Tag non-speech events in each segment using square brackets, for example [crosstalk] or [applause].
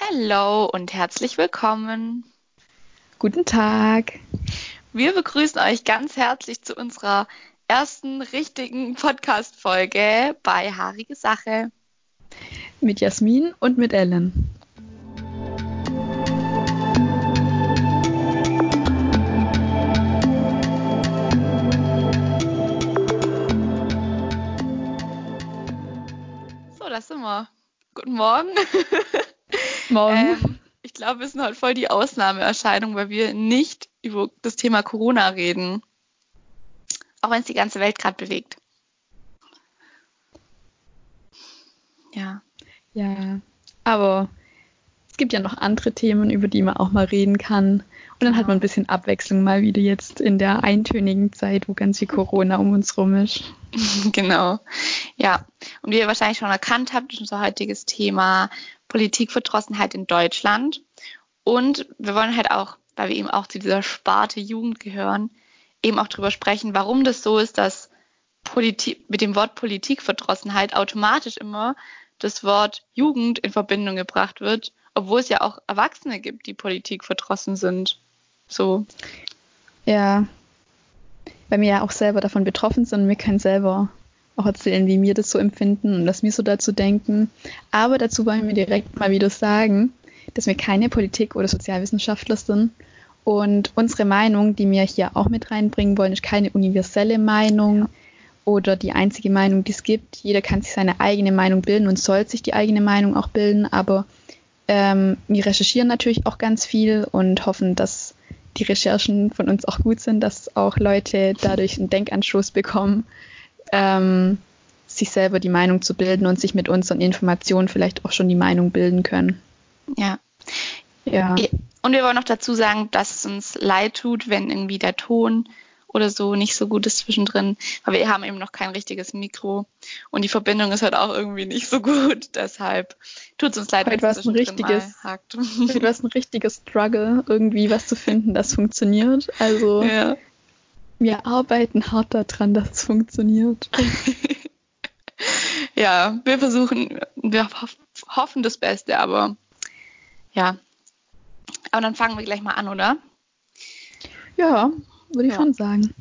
Hallo und herzlich willkommen. Guten Tag. Wir begrüßen euch ganz herzlich zu unserer ersten richtigen Podcast-Folge bei Haarige Sache. Mit Jasmin und mit Ellen. So, das sind wir. Guten Morgen. [laughs] Morgen. Ähm, ich glaube, wir sind heute voll die Ausnahmeerscheinung, weil wir nicht über das Thema Corona reden. Auch wenn es die ganze Welt gerade bewegt. Ja. Ja, aber es gibt ja noch andere Themen, über die man auch mal reden kann. Und dann hat man ein bisschen Abwechslung mal wieder jetzt in der eintönigen Zeit, wo ganz viel Corona um uns rum ist. [laughs] genau. Ja. Und wie ihr wahrscheinlich schon erkannt habt, ist unser heutiges Thema Politikverdrossenheit in Deutschland. Und wir wollen halt auch, weil wir eben auch zu dieser Sparte Jugend gehören, eben auch darüber sprechen, warum das so ist, dass Politik, mit dem Wort Politikverdrossenheit automatisch immer das Wort Jugend in Verbindung gebracht wird, obwohl es ja auch Erwachsene gibt, die politikverdrossen sind. So. Ja, weil wir ja auch selber davon betroffen sind. Wir können selber auch erzählen, wie wir das so empfinden und was wir so dazu denken. Aber dazu wollen wir direkt mal wieder sagen, dass wir keine Politik- oder Sozialwissenschaftler sind. Und unsere Meinung, die wir hier auch mit reinbringen wollen, ist keine universelle Meinung oder die einzige Meinung, die es gibt. Jeder kann sich seine eigene Meinung bilden und soll sich die eigene Meinung auch bilden. Aber ähm, wir recherchieren natürlich auch ganz viel und hoffen, dass die Recherchen von uns auch gut sind, dass auch Leute dadurch einen Denkanstoß bekommen ähm, sich selber die Meinung zu bilden und sich mit unseren Informationen vielleicht auch schon die Meinung bilden können. Ja. Ja. Und wir wollen noch dazu sagen, dass es uns leid tut, wenn irgendwie der Ton oder so nicht so gut ist zwischendrin, weil wir haben eben noch kein richtiges Mikro und die Verbindung ist halt auch irgendwie nicht so gut. [laughs] Deshalb tut es uns leid, wenn es ein richtiges, heute war es ein richtiges Struggle, irgendwie was zu finden, das funktioniert. Also [laughs] ja. Wir arbeiten hart daran, dass es funktioniert. [laughs] ja, wir versuchen, wir hoffen das Beste, aber ja. Aber dann fangen wir gleich mal an, oder? Ja, würde ich ja. schon sagen.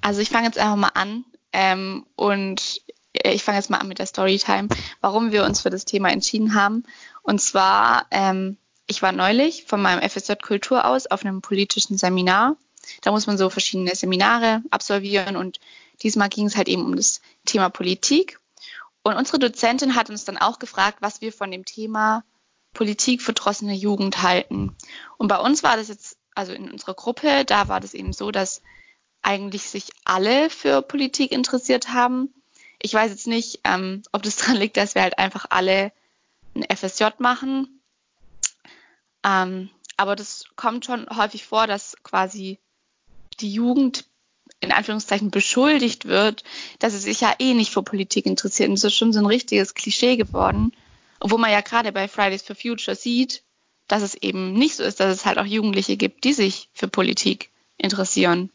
Also ich fange jetzt einfach mal an ähm, und ich fange jetzt mal an mit der Storytime, warum wir uns für das Thema entschieden haben. Und zwar, ähm, ich war neulich von meinem FSJ Kultur aus auf einem politischen Seminar da muss man so verschiedene Seminare absolvieren und diesmal ging es halt eben um das Thema Politik. Und unsere Dozentin hat uns dann auch gefragt, was wir von dem Thema Politik verdrossene Jugend halten. Und bei uns war das jetzt, also in unserer Gruppe, da war das eben so, dass eigentlich sich alle für Politik interessiert haben. Ich weiß jetzt nicht, ähm, ob das [laughs] daran liegt, dass wir halt einfach alle ein FSJ machen. Ähm, aber das kommt schon häufig vor, dass quasi die Jugend in Anführungszeichen beschuldigt wird, dass sie sich ja eh nicht für Politik interessiert. Und das ist schon so ein richtiges Klischee geworden. Obwohl man ja gerade bei Fridays for Future sieht, dass es eben nicht so ist, dass es halt auch Jugendliche gibt, die sich für Politik interessieren.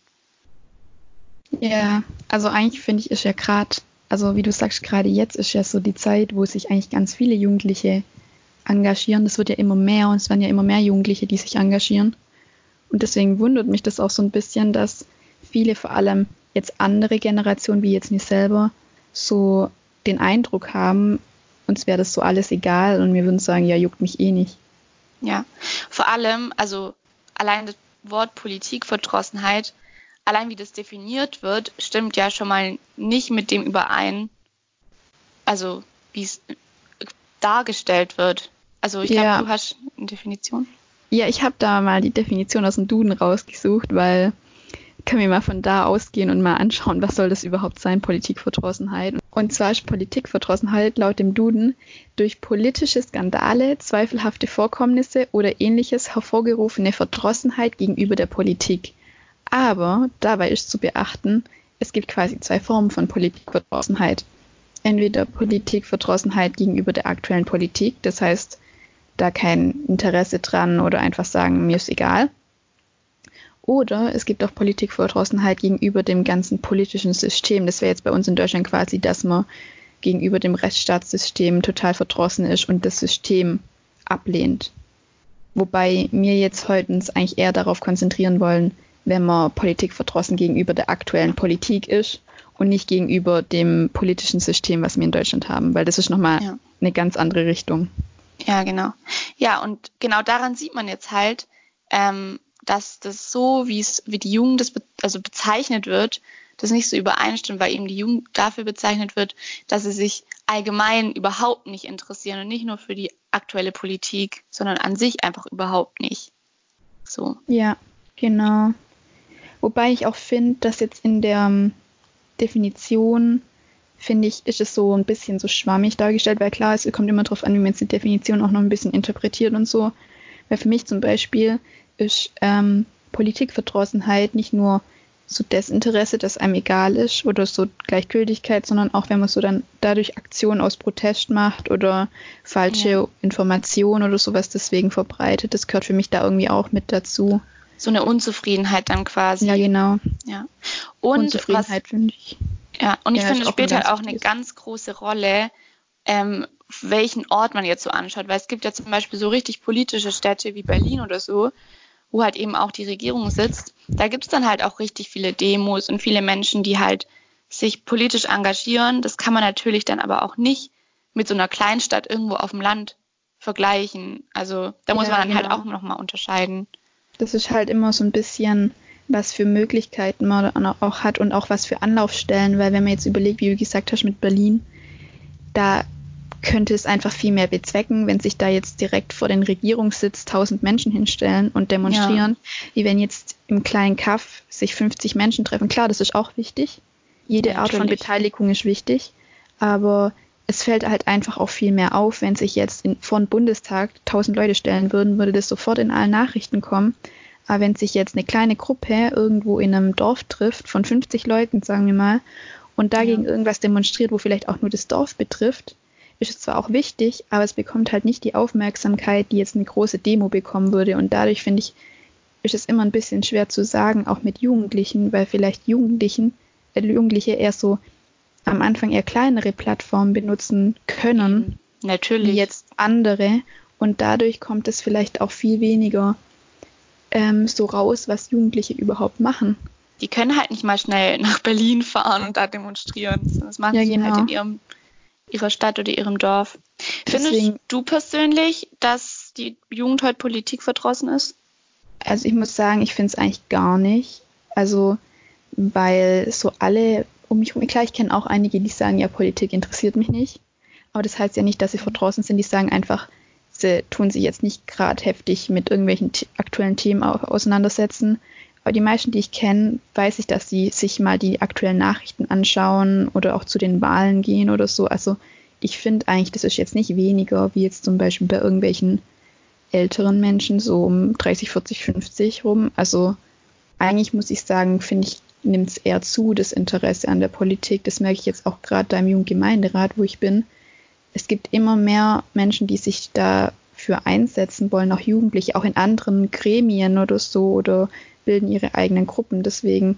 Ja, also eigentlich finde ich, ist ja gerade, also wie du sagst, gerade jetzt ist ja so die Zeit, wo sich eigentlich ganz viele Jugendliche engagieren. Das wird ja immer mehr und es werden ja immer mehr Jugendliche, die sich engagieren. Und deswegen wundert mich das auch so ein bisschen, dass viele, vor allem jetzt andere Generationen, wie jetzt mir selber, so den Eindruck haben, uns wäre das so alles egal und wir würden sagen, ja, juckt mich eh nicht. Ja, vor allem, also allein das Wort Politikverdrossenheit, allein wie das definiert wird, stimmt ja schon mal nicht mit dem überein, also wie es dargestellt wird. Also ich glaube, du hast eine Definition. Ja, ich habe da mal die Definition aus dem Duden rausgesucht, weil können wir mal von da ausgehen und mal anschauen, was soll das überhaupt sein, Politikverdrossenheit. Und zwar ist Politikverdrossenheit laut dem Duden durch politische Skandale, zweifelhafte Vorkommnisse oder ähnliches hervorgerufene Verdrossenheit gegenüber der Politik. Aber dabei ist zu beachten, es gibt quasi zwei Formen von Politikverdrossenheit. Entweder Politikverdrossenheit gegenüber der aktuellen Politik, das heißt da kein Interesse dran oder einfach sagen, mir ist egal. Oder es gibt auch Politikverdrossenheit gegenüber dem ganzen politischen System. Das wäre jetzt bei uns in Deutschland quasi, dass man gegenüber dem Rechtsstaatssystem total verdrossen ist und das System ablehnt. Wobei wir jetzt heute uns eigentlich eher darauf konzentrieren wollen, wenn man politikverdrossen gegenüber der aktuellen Politik ist und nicht gegenüber dem politischen System, was wir in Deutschland haben, weil das ist nochmal ja. eine ganz andere Richtung. Ja, genau. Ja, und genau daran sieht man jetzt halt, ähm, dass das so, wie es, wie die Jugend das be also bezeichnet wird, das nicht so übereinstimmt, weil eben die Jugend dafür bezeichnet wird, dass sie sich allgemein überhaupt nicht interessieren und nicht nur für die aktuelle Politik, sondern an sich einfach überhaupt nicht. So. Ja, genau. Wobei ich auch finde, dass jetzt in der ähm, Definition, finde ich, ist es so ein bisschen so schwammig dargestellt, weil klar, es kommt immer darauf an, wie man jetzt die Definition auch noch ein bisschen interpretiert und so. Weil für mich zum Beispiel ist ähm, Politikverdrossenheit nicht nur so Desinteresse, das einem egal ist oder so Gleichgültigkeit, sondern auch wenn man so dann dadurch Aktionen aus Protest macht oder falsche ja. Informationen oder sowas deswegen verbreitet. Das gehört für mich da irgendwie auch mit dazu. So eine Unzufriedenheit dann quasi. Ja, genau. Ja. Und Unzufriedenheit finde ich. Ja, und ich ja, finde, es spielt halt auch eine ganz große Rolle, ähm, welchen Ort man jetzt so anschaut, weil es gibt ja zum Beispiel so richtig politische Städte wie Berlin oder so, wo halt eben auch die Regierung sitzt, da gibt es dann halt auch richtig viele Demos und viele Menschen, die halt sich politisch engagieren. Das kann man natürlich dann aber auch nicht mit so einer Kleinstadt irgendwo auf dem Land vergleichen. Also da muss ja, man dann halt genau. halt auch nochmal unterscheiden. Das ist halt immer so ein bisschen, was für Möglichkeiten man auch hat und auch was für Anlaufstellen, weil wenn man jetzt überlegt, wie du gesagt hast mit Berlin, da könnte es einfach viel mehr bezwecken, wenn sich da jetzt direkt vor den Regierungssitz tausend Menschen hinstellen und demonstrieren, ja. wie wenn jetzt im kleinen Kaff sich 50 Menschen treffen. Klar, das ist auch wichtig. Jede ja, Art von Beteiligung ist wichtig, aber es fällt halt einfach auch viel mehr auf, wenn sich jetzt in, vor den Bundestag tausend Leute stellen würden, würde das sofort in allen Nachrichten kommen. Aber wenn sich jetzt eine kleine Gruppe irgendwo in einem Dorf trifft, von 50 Leuten, sagen wir mal, und dagegen ja. irgendwas demonstriert, wo vielleicht auch nur das Dorf betrifft, ist es zwar auch wichtig, aber es bekommt halt nicht die Aufmerksamkeit, die jetzt eine große Demo bekommen würde. Und dadurch finde ich, ist es immer ein bisschen schwer zu sagen, auch mit Jugendlichen, weil vielleicht Jugendlichen, äh, Jugendliche eher so am Anfang eher kleinere Plattformen benutzen können. Natürlich. Wie jetzt andere. Und dadurch kommt es vielleicht auch viel weniger ähm, so raus, was Jugendliche überhaupt machen. Die können halt nicht mal schnell nach Berlin fahren und da demonstrieren. Das machen ja, sie halt genau. halt in ihrem ihrer Stadt oder ihrem Dorf. Findest Deswegen, du persönlich, dass die Jugend heute Politik verdrossen ist? Also ich muss sagen, ich finde es eigentlich gar nicht. Also, weil so alle um mich herum, klar, ich kenne auch einige, die sagen, ja, Politik interessiert mich nicht. Aber das heißt ja nicht, dass sie verdrossen sind. Die sagen einfach, sie tun sich jetzt nicht gerade heftig mit irgendwelchen aktuellen Themen auseinandersetzen, aber die meisten, die ich kenne, weiß ich, dass sie sich mal die aktuellen Nachrichten anschauen oder auch zu den Wahlen gehen oder so. Also ich finde eigentlich, das ist jetzt nicht weniger, wie jetzt zum Beispiel bei irgendwelchen älteren Menschen, so um 30, 40, 50 rum. Also eigentlich muss ich sagen, finde ich, nimmt es eher zu, das Interesse an der Politik. Das merke ich jetzt auch gerade da im Jugendgemeinderat, wo ich bin. Es gibt immer mehr Menschen, die sich dafür einsetzen wollen, auch Jugendliche, auch in anderen Gremien oder so oder bilden ihre eigenen Gruppen. Deswegen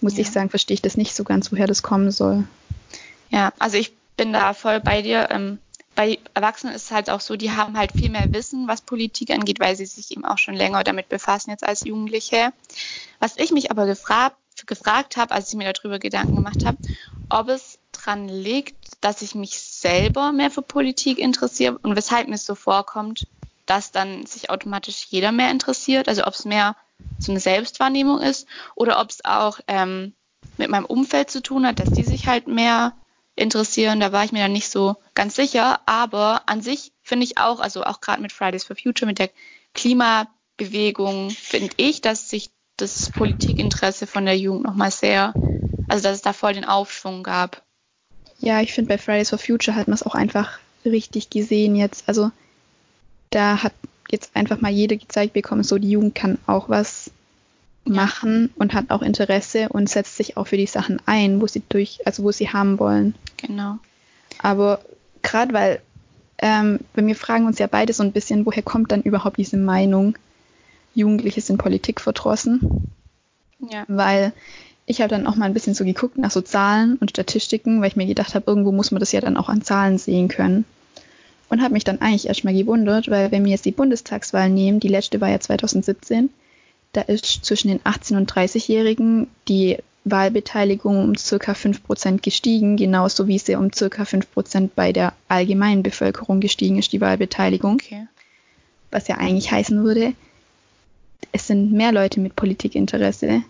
muss ja. ich sagen, verstehe ich das nicht so ganz, woher das kommen soll. Ja, also ich bin da voll bei dir. Ähm, bei Erwachsenen ist es halt auch so, die haben halt viel mehr Wissen, was Politik angeht, weil sie sich eben auch schon länger damit befassen jetzt als Jugendliche. Was ich mich aber gefragt, gefragt habe, als ich mir darüber Gedanken gemacht habe, ob es dran liegt, dass ich mich selber mehr für Politik interessiere und weshalb mir es so vorkommt, dass dann sich automatisch jeder mehr interessiert, also ob es mehr so eine Selbstwahrnehmung ist oder ob es auch ähm, mit meinem Umfeld zu tun hat, dass die sich halt mehr interessieren. Da war ich mir dann nicht so ganz sicher. Aber an sich finde ich auch, also auch gerade mit Fridays for Future, mit der Klimabewegung, finde ich, dass sich das Politikinteresse von der Jugend nochmal sehr, also dass es da voll den Aufschwung gab. Ja, ich finde bei Fridays for Future hat man es auch einfach richtig gesehen jetzt. Also da hat jetzt einfach mal jede gezeigt bekommen, so die Jugend kann auch was machen und hat auch Interesse und setzt sich auch für die Sachen ein, wo sie durch, also wo sie haben wollen. Genau. Aber gerade weil, ähm, wenn wir fragen uns ja beide so ein bisschen, woher kommt dann überhaupt diese Meinung, Jugendliche sind Politik verdrossen? Ja. Weil ich habe dann auch mal ein bisschen so geguckt nach so Zahlen und Statistiken, weil ich mir gedacht habe, irgendwo muss man das ja dann auch an Zahlen sehen können. und habe mich dann eigentlich erstmal gewundert, weil wenn wir jetzt die Bundestagswahl nehmen, die letzte war ja 2017, da ist zwischen den 18- und 30-Jährigen die Wahlbeteiligung um circa 5% gestiegen, genauso wie sie um circa 5% bei der allgemeinen Bevölkerung gestiegen ist, die Wahlbeteiligung. Okay. Was ja eigentlich heißen würde, es sind mehr Leute mit Politikinteresse,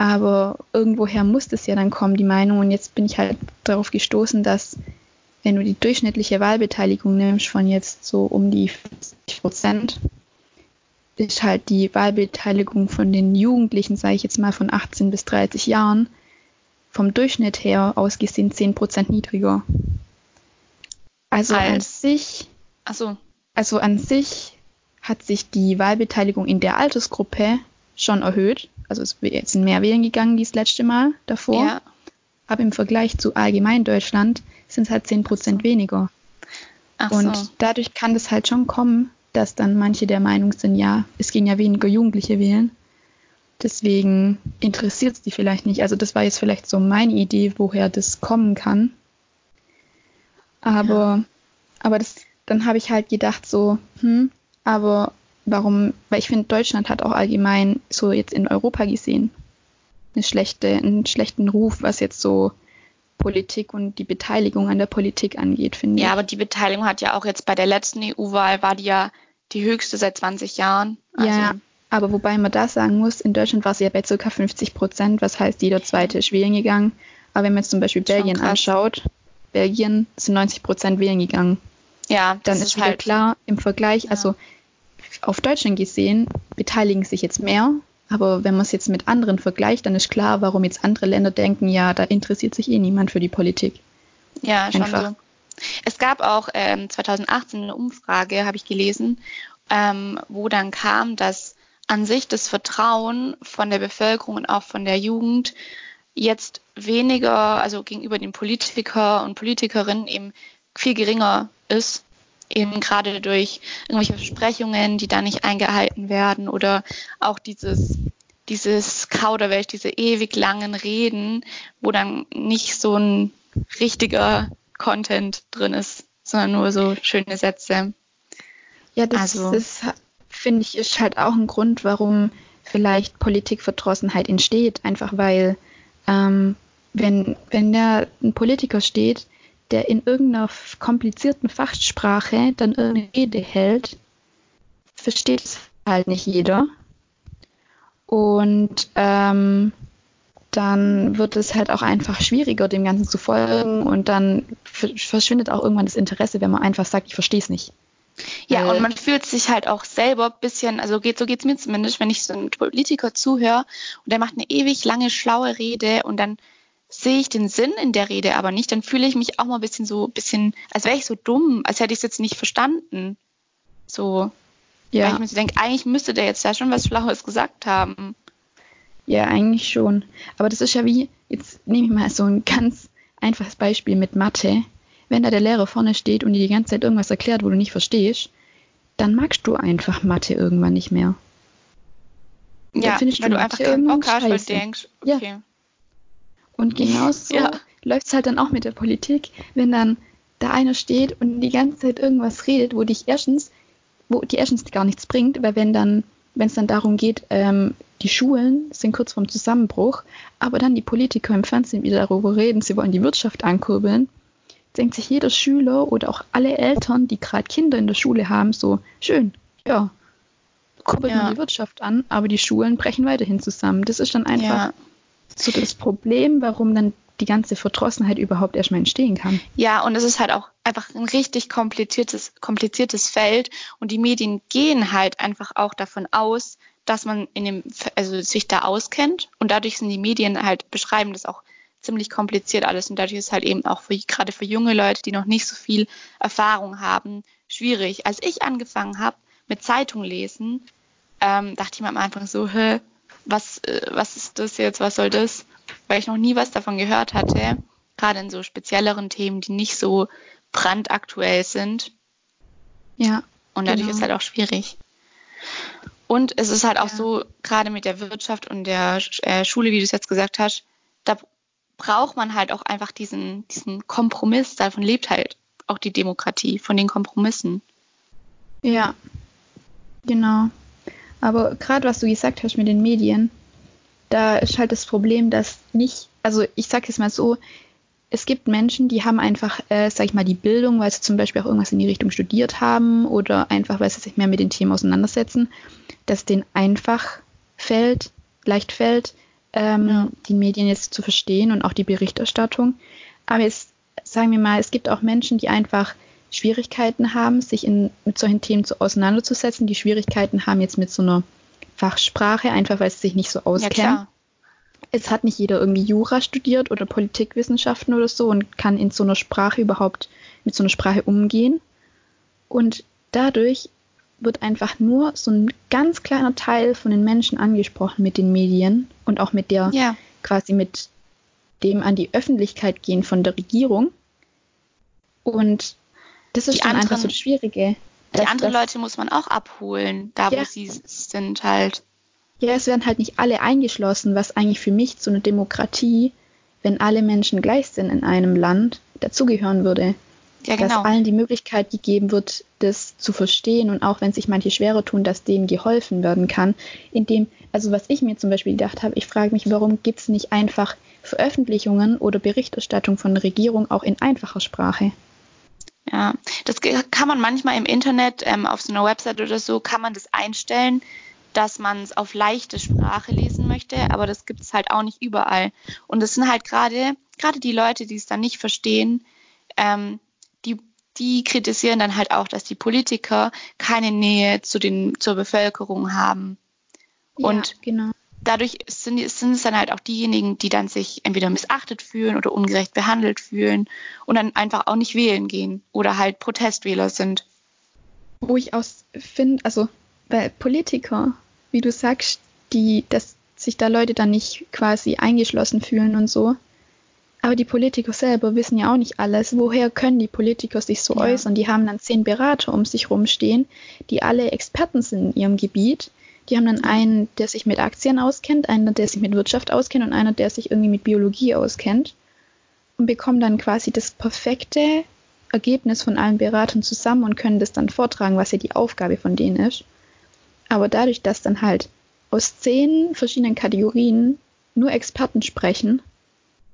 aber irgendwoher muss das ja dann kommen, die Meinung. Und jetzt bin ich halt darauf gestoßen, dass wenn du die durchschnittliche Wahlbeteiligung nimmst von jetzt so um die 50 Prozent, ist halt die Wahlbeteiligung von den Jugendlichen, sage ich jetzt mal von 18 bis 30 Jahren, vom Durchschnitt her ausgesehen 10 Prozent niedriger. Also Als, an sich, so. also an sich hat sich die Wahlbeteiligung in der Altersgruppe schon erhöht. Also es sind mehr wählen gegangen wie das letzte Mal davor. Ja. Aber im Vergleich zu allgemein Deutschland sind es halt 10 Prozent weniger. Ach und so. dadurch kann das halt schon kommen, dass dann manche der Meinung sind, ja, es gehen ja weniger Jugendliche wählen. Deswegen interessiert es die vielleicht nicht. Also das war jetzt vielleicht so meine Idee, woher das kommen kann. Aber, ja. aber das, dann habe ich halt gedacht so, hm, aber warum, weil ich finde, Deutschland hat auch allgemein so jetzt in Europa gesehen eine schlechte, einen schlechten Ruf, was jetzt so Politik und die Beteiligung an der Politik angeht, finde ich. Ja, aber die Beteiligung hat ja auch jetzt bei der letzten EU-Wahl war die ja die höchste seit 20 Jahren. Also ja, aber wobei man da sagen muss, in Deutschland war sie ja bei ca. 50 Prozent, was heißt, jeder zweite ist wählen gegangen. Aber wenn man jetzt zum Beispiel Belgien anschaut, Belgien sind 90 Prozent wählen gegangen. Ja, dann ist, ist halt klar im Vergleich, ja. also auf Deutschland gesehen, beteiligen sich jetzt mehr, aber wenn man es jetzt mit anderen vergleicht, dann ist klar, warum jetzt andere Länder denken, ja, da interessiert sich eh niemand für die Politik. Ja, schon Einfach. so. Es gab auch ähm, 2018 eine Umfrage, habe ich gelesen, ähm, wo dann kam, dass an sich das Vertrauen von der Bevölkerung und auch von der Jugend jetzt weniger, also gegenüber den Politiker und Politikerinnen eben viel geringer ist eben gerade durch irgendwelche Versprechungen, die da nicht eingehalten werden oder auch dieses dieses Kauderwelsch, diese ewig langen Reden, wo dann nicht so ein richtiger Content drin ist, sondern nur so schöne Sätze. Ja, das also, ist, finde ich, ist halt auch ein Grund, warum vielleicht Politikverdrossenheit entsteht, einfach weil ähm, wenn, wenn da ein Politiker steht, der in irgendeiner komplizierten Fachsprache dann irgendeine Rede hält, versteht es halt nicht jeder. Und ähm, dann wird es halt auch einfach schwieriger, dem Ganzen zu folgen und dann verschwindet auch irgendwann das Interesse, wenn man einfach sagt, ich verstehe es nicht. Ja, Weil, und man fühlt sich halt auch selber ein bisschen, also geht, so geht es mir zumindest, wenn ich so einem Politiker zuhöre und der macht eine ewig lange, schlaue Rede und dann sehe ich den Sinn in der Rede aber nicht, dann fühle ich mich auch mal ein bisschen so, ein bisschen, als wäre ich so dumm, als hätte ich es jetzt nicht verstanden. So. Ja. Weil ich mir so denke, eigentlich müsste der jetzt ja schon was Schlaues gesagt haben. Ja, eigentlich schon. Aber das ist ja wie, jetzt nehme ich mal so ein ganz einfaches Beispiel mit Mathe. Wenn da der Lehrer vorne steht und dir die ganze Zeit irgendwas erklärt, wo du nicht verstehst, dann magst du einfach Mathe irgendwann nicht mehr. Ja, weil du, du einfach keinen Bock hast, weil du denkst, okay. Ja. Und [laughs] genauso ja. läuft es halt dann auch mit der Politik, wenn dann da einer steht und die ganze Zeit irgendwas redet, wo dich erstens, wo die erstens gar nichts bringt, weil wenn dann, wenn es dann darum geht, ähm, die Schulen sind kurz vorm Zusammenbruch, aber dann die Politiker im Fernsehen wieder darüber reden, sie wollen die Wirtschaft ankurbeln, denkt sich jeder Schüler oder auch alle Eltern, die gerade Kinder in der Schule haben, so schön, ja, kurbeln ja. die Wirtschaft an, aber die Schulen brechen weiterhin zusammen. Das ist dann einfach ja so das Problem, warum dann die ganze Verdrossenheit überhaupt erstmal entstehen kann. Ja, und es ist halt auch einfach ein richtig kompliziertes, kompliziertes Feld und die Medien gehen halt einfach auch davon aus, dass man in dem, also sich da auskennt und dadurch sind die Medien halt, beschreiben das auch ziemlich kompliziert alles und dadurch ist halt eben auch für, gerade für junge Leute, die noch nicht so viel Erfahrung haben, schwierig. Als ich angefangen habe mit Zeitung lesen, ähm, dachte ich mir am Anfang so, hä, was, äh, was ist das jetzt, was soll das? Weil ich noch nie was davon gehört hatte, gerade in so spezielleren Themen, die nicht so brandaktuell sind. Ja. Und dadurch genau. ist halt auch schwierig. Und es ist halt auch ja. so, gerade mit der Wirtschaft und der äh, Schule, wie du es jetzt gesagt hast, da braucht man halt auch einfach diesen, diesen Kompromiss, davon lebt halt auch die Demokratie von den Kompromissen. Ja, genau. Aber gerade was du gesagt hast mit den Medien, da ist halt das Problem, dass nicht, also ich sage es mal so, es gibt Menschen, die haben einfach, äh, sag ich mal, die Bildung, weil sie zum Beispiel auch irgendwas in die Richtung studiert haben oder einfach, weil sie sich mehr mit den Themen auseinandersetzen, dass denen einfach fällt, leicht fällt, ähm, ja. die Medien jetzt zu verstehen und auch die Berichterstattung. Aber jetzt sagen wir mal, es gibt auch Menschen, die einfach Schwierigkeiten haben, sich in, mit solchen Themen zu auseinanderzusetzen, die Schwierigkeiten haben jetzt mit so einer Fachsprache, einfach weil sie sich nicht so auskennen. Ja, es hat nicht jeder irgendwie Jura studiert oder Politikwissenschaften oder so und kann in so einer Sprache überhaupt mit so einer Sprache umgehen. Und dadurch wird einfach nur so ein ganz kleiner Teil von den Menschen angesprochen mit den Medien und auch mit der ja. quasi mit dem an die Öffentlichkeit gehen von der Regierung. Und das ist die dann anderen, einfach so das Schwierige. Die anderen Leute muss man auch abholen, da ja. wo sie sind halt. Ja, es werden halt nicht alle eingeschlossen, was eigentlich für mich zu einer Demokratie, wenn alle Menschen gleich sind in einem Land, dazugehören würde. Ja, genau. Dass allen die Möglichkeit gegeben wird, das zu verstehen und auch wenn sich manche schwerer tun, dass denen geholfen werden kann. Indem, also was ich mir zum Beispiel gedacht habe, ich frage mich, warum gibt es nicht einfach Veröffentlichungen oder Berichterstattung von der Regierung auch in einfacher Sprache? Ja, das kann man manchmal im Internet, ähm, auf so einer Website oder so, kann man das einstellen, dass man es auf leichte Sprache lesen möchte, aber das gibt es halt auch nicht überall. Und das sind halt gerade, gerade die Leute, die es dann nicht verstehen, ähm, die, die kritisieren dann halt auch, dass die Politiker keine Nähe zu den, zur Bevölkerung haben. Ja, und genau. Dadurch sind, sind es dann halt auch diejenigen, die dann sich entweder missachtet fühlen oder ungerecht behandelt fühlen und dann einfach auch nicht wählen gehen oder halt Protestwähler sind. Wo ich aus finde, also weil Politiker, wie du sagst, die, dass sich da Leute dann nicht quasi eingeschlossen fühlen und so. Aber die Politiker selber wissen ja auch nicht alles. Woher können die Politiker sich so ja. äußern? Die haben dann zehn Berater um sich rumstehen, die alle Experten sind in ihrem Gebiet. Die haben dann einen, der sich mit Aktien auskennt, einen, der sich mit Wirtschaft auskennt und einer, der sich irgendwie mit Biologie auskennt. Und bekommen dann quasi das perfekte Ergebnis von allen Beratern zusammen und können das dann vortragen, was ja die Aufgabe von denen ist. Aber dadurch, dass dann halt aus zehn verschiedenen Kategorien nur Experten sprechen,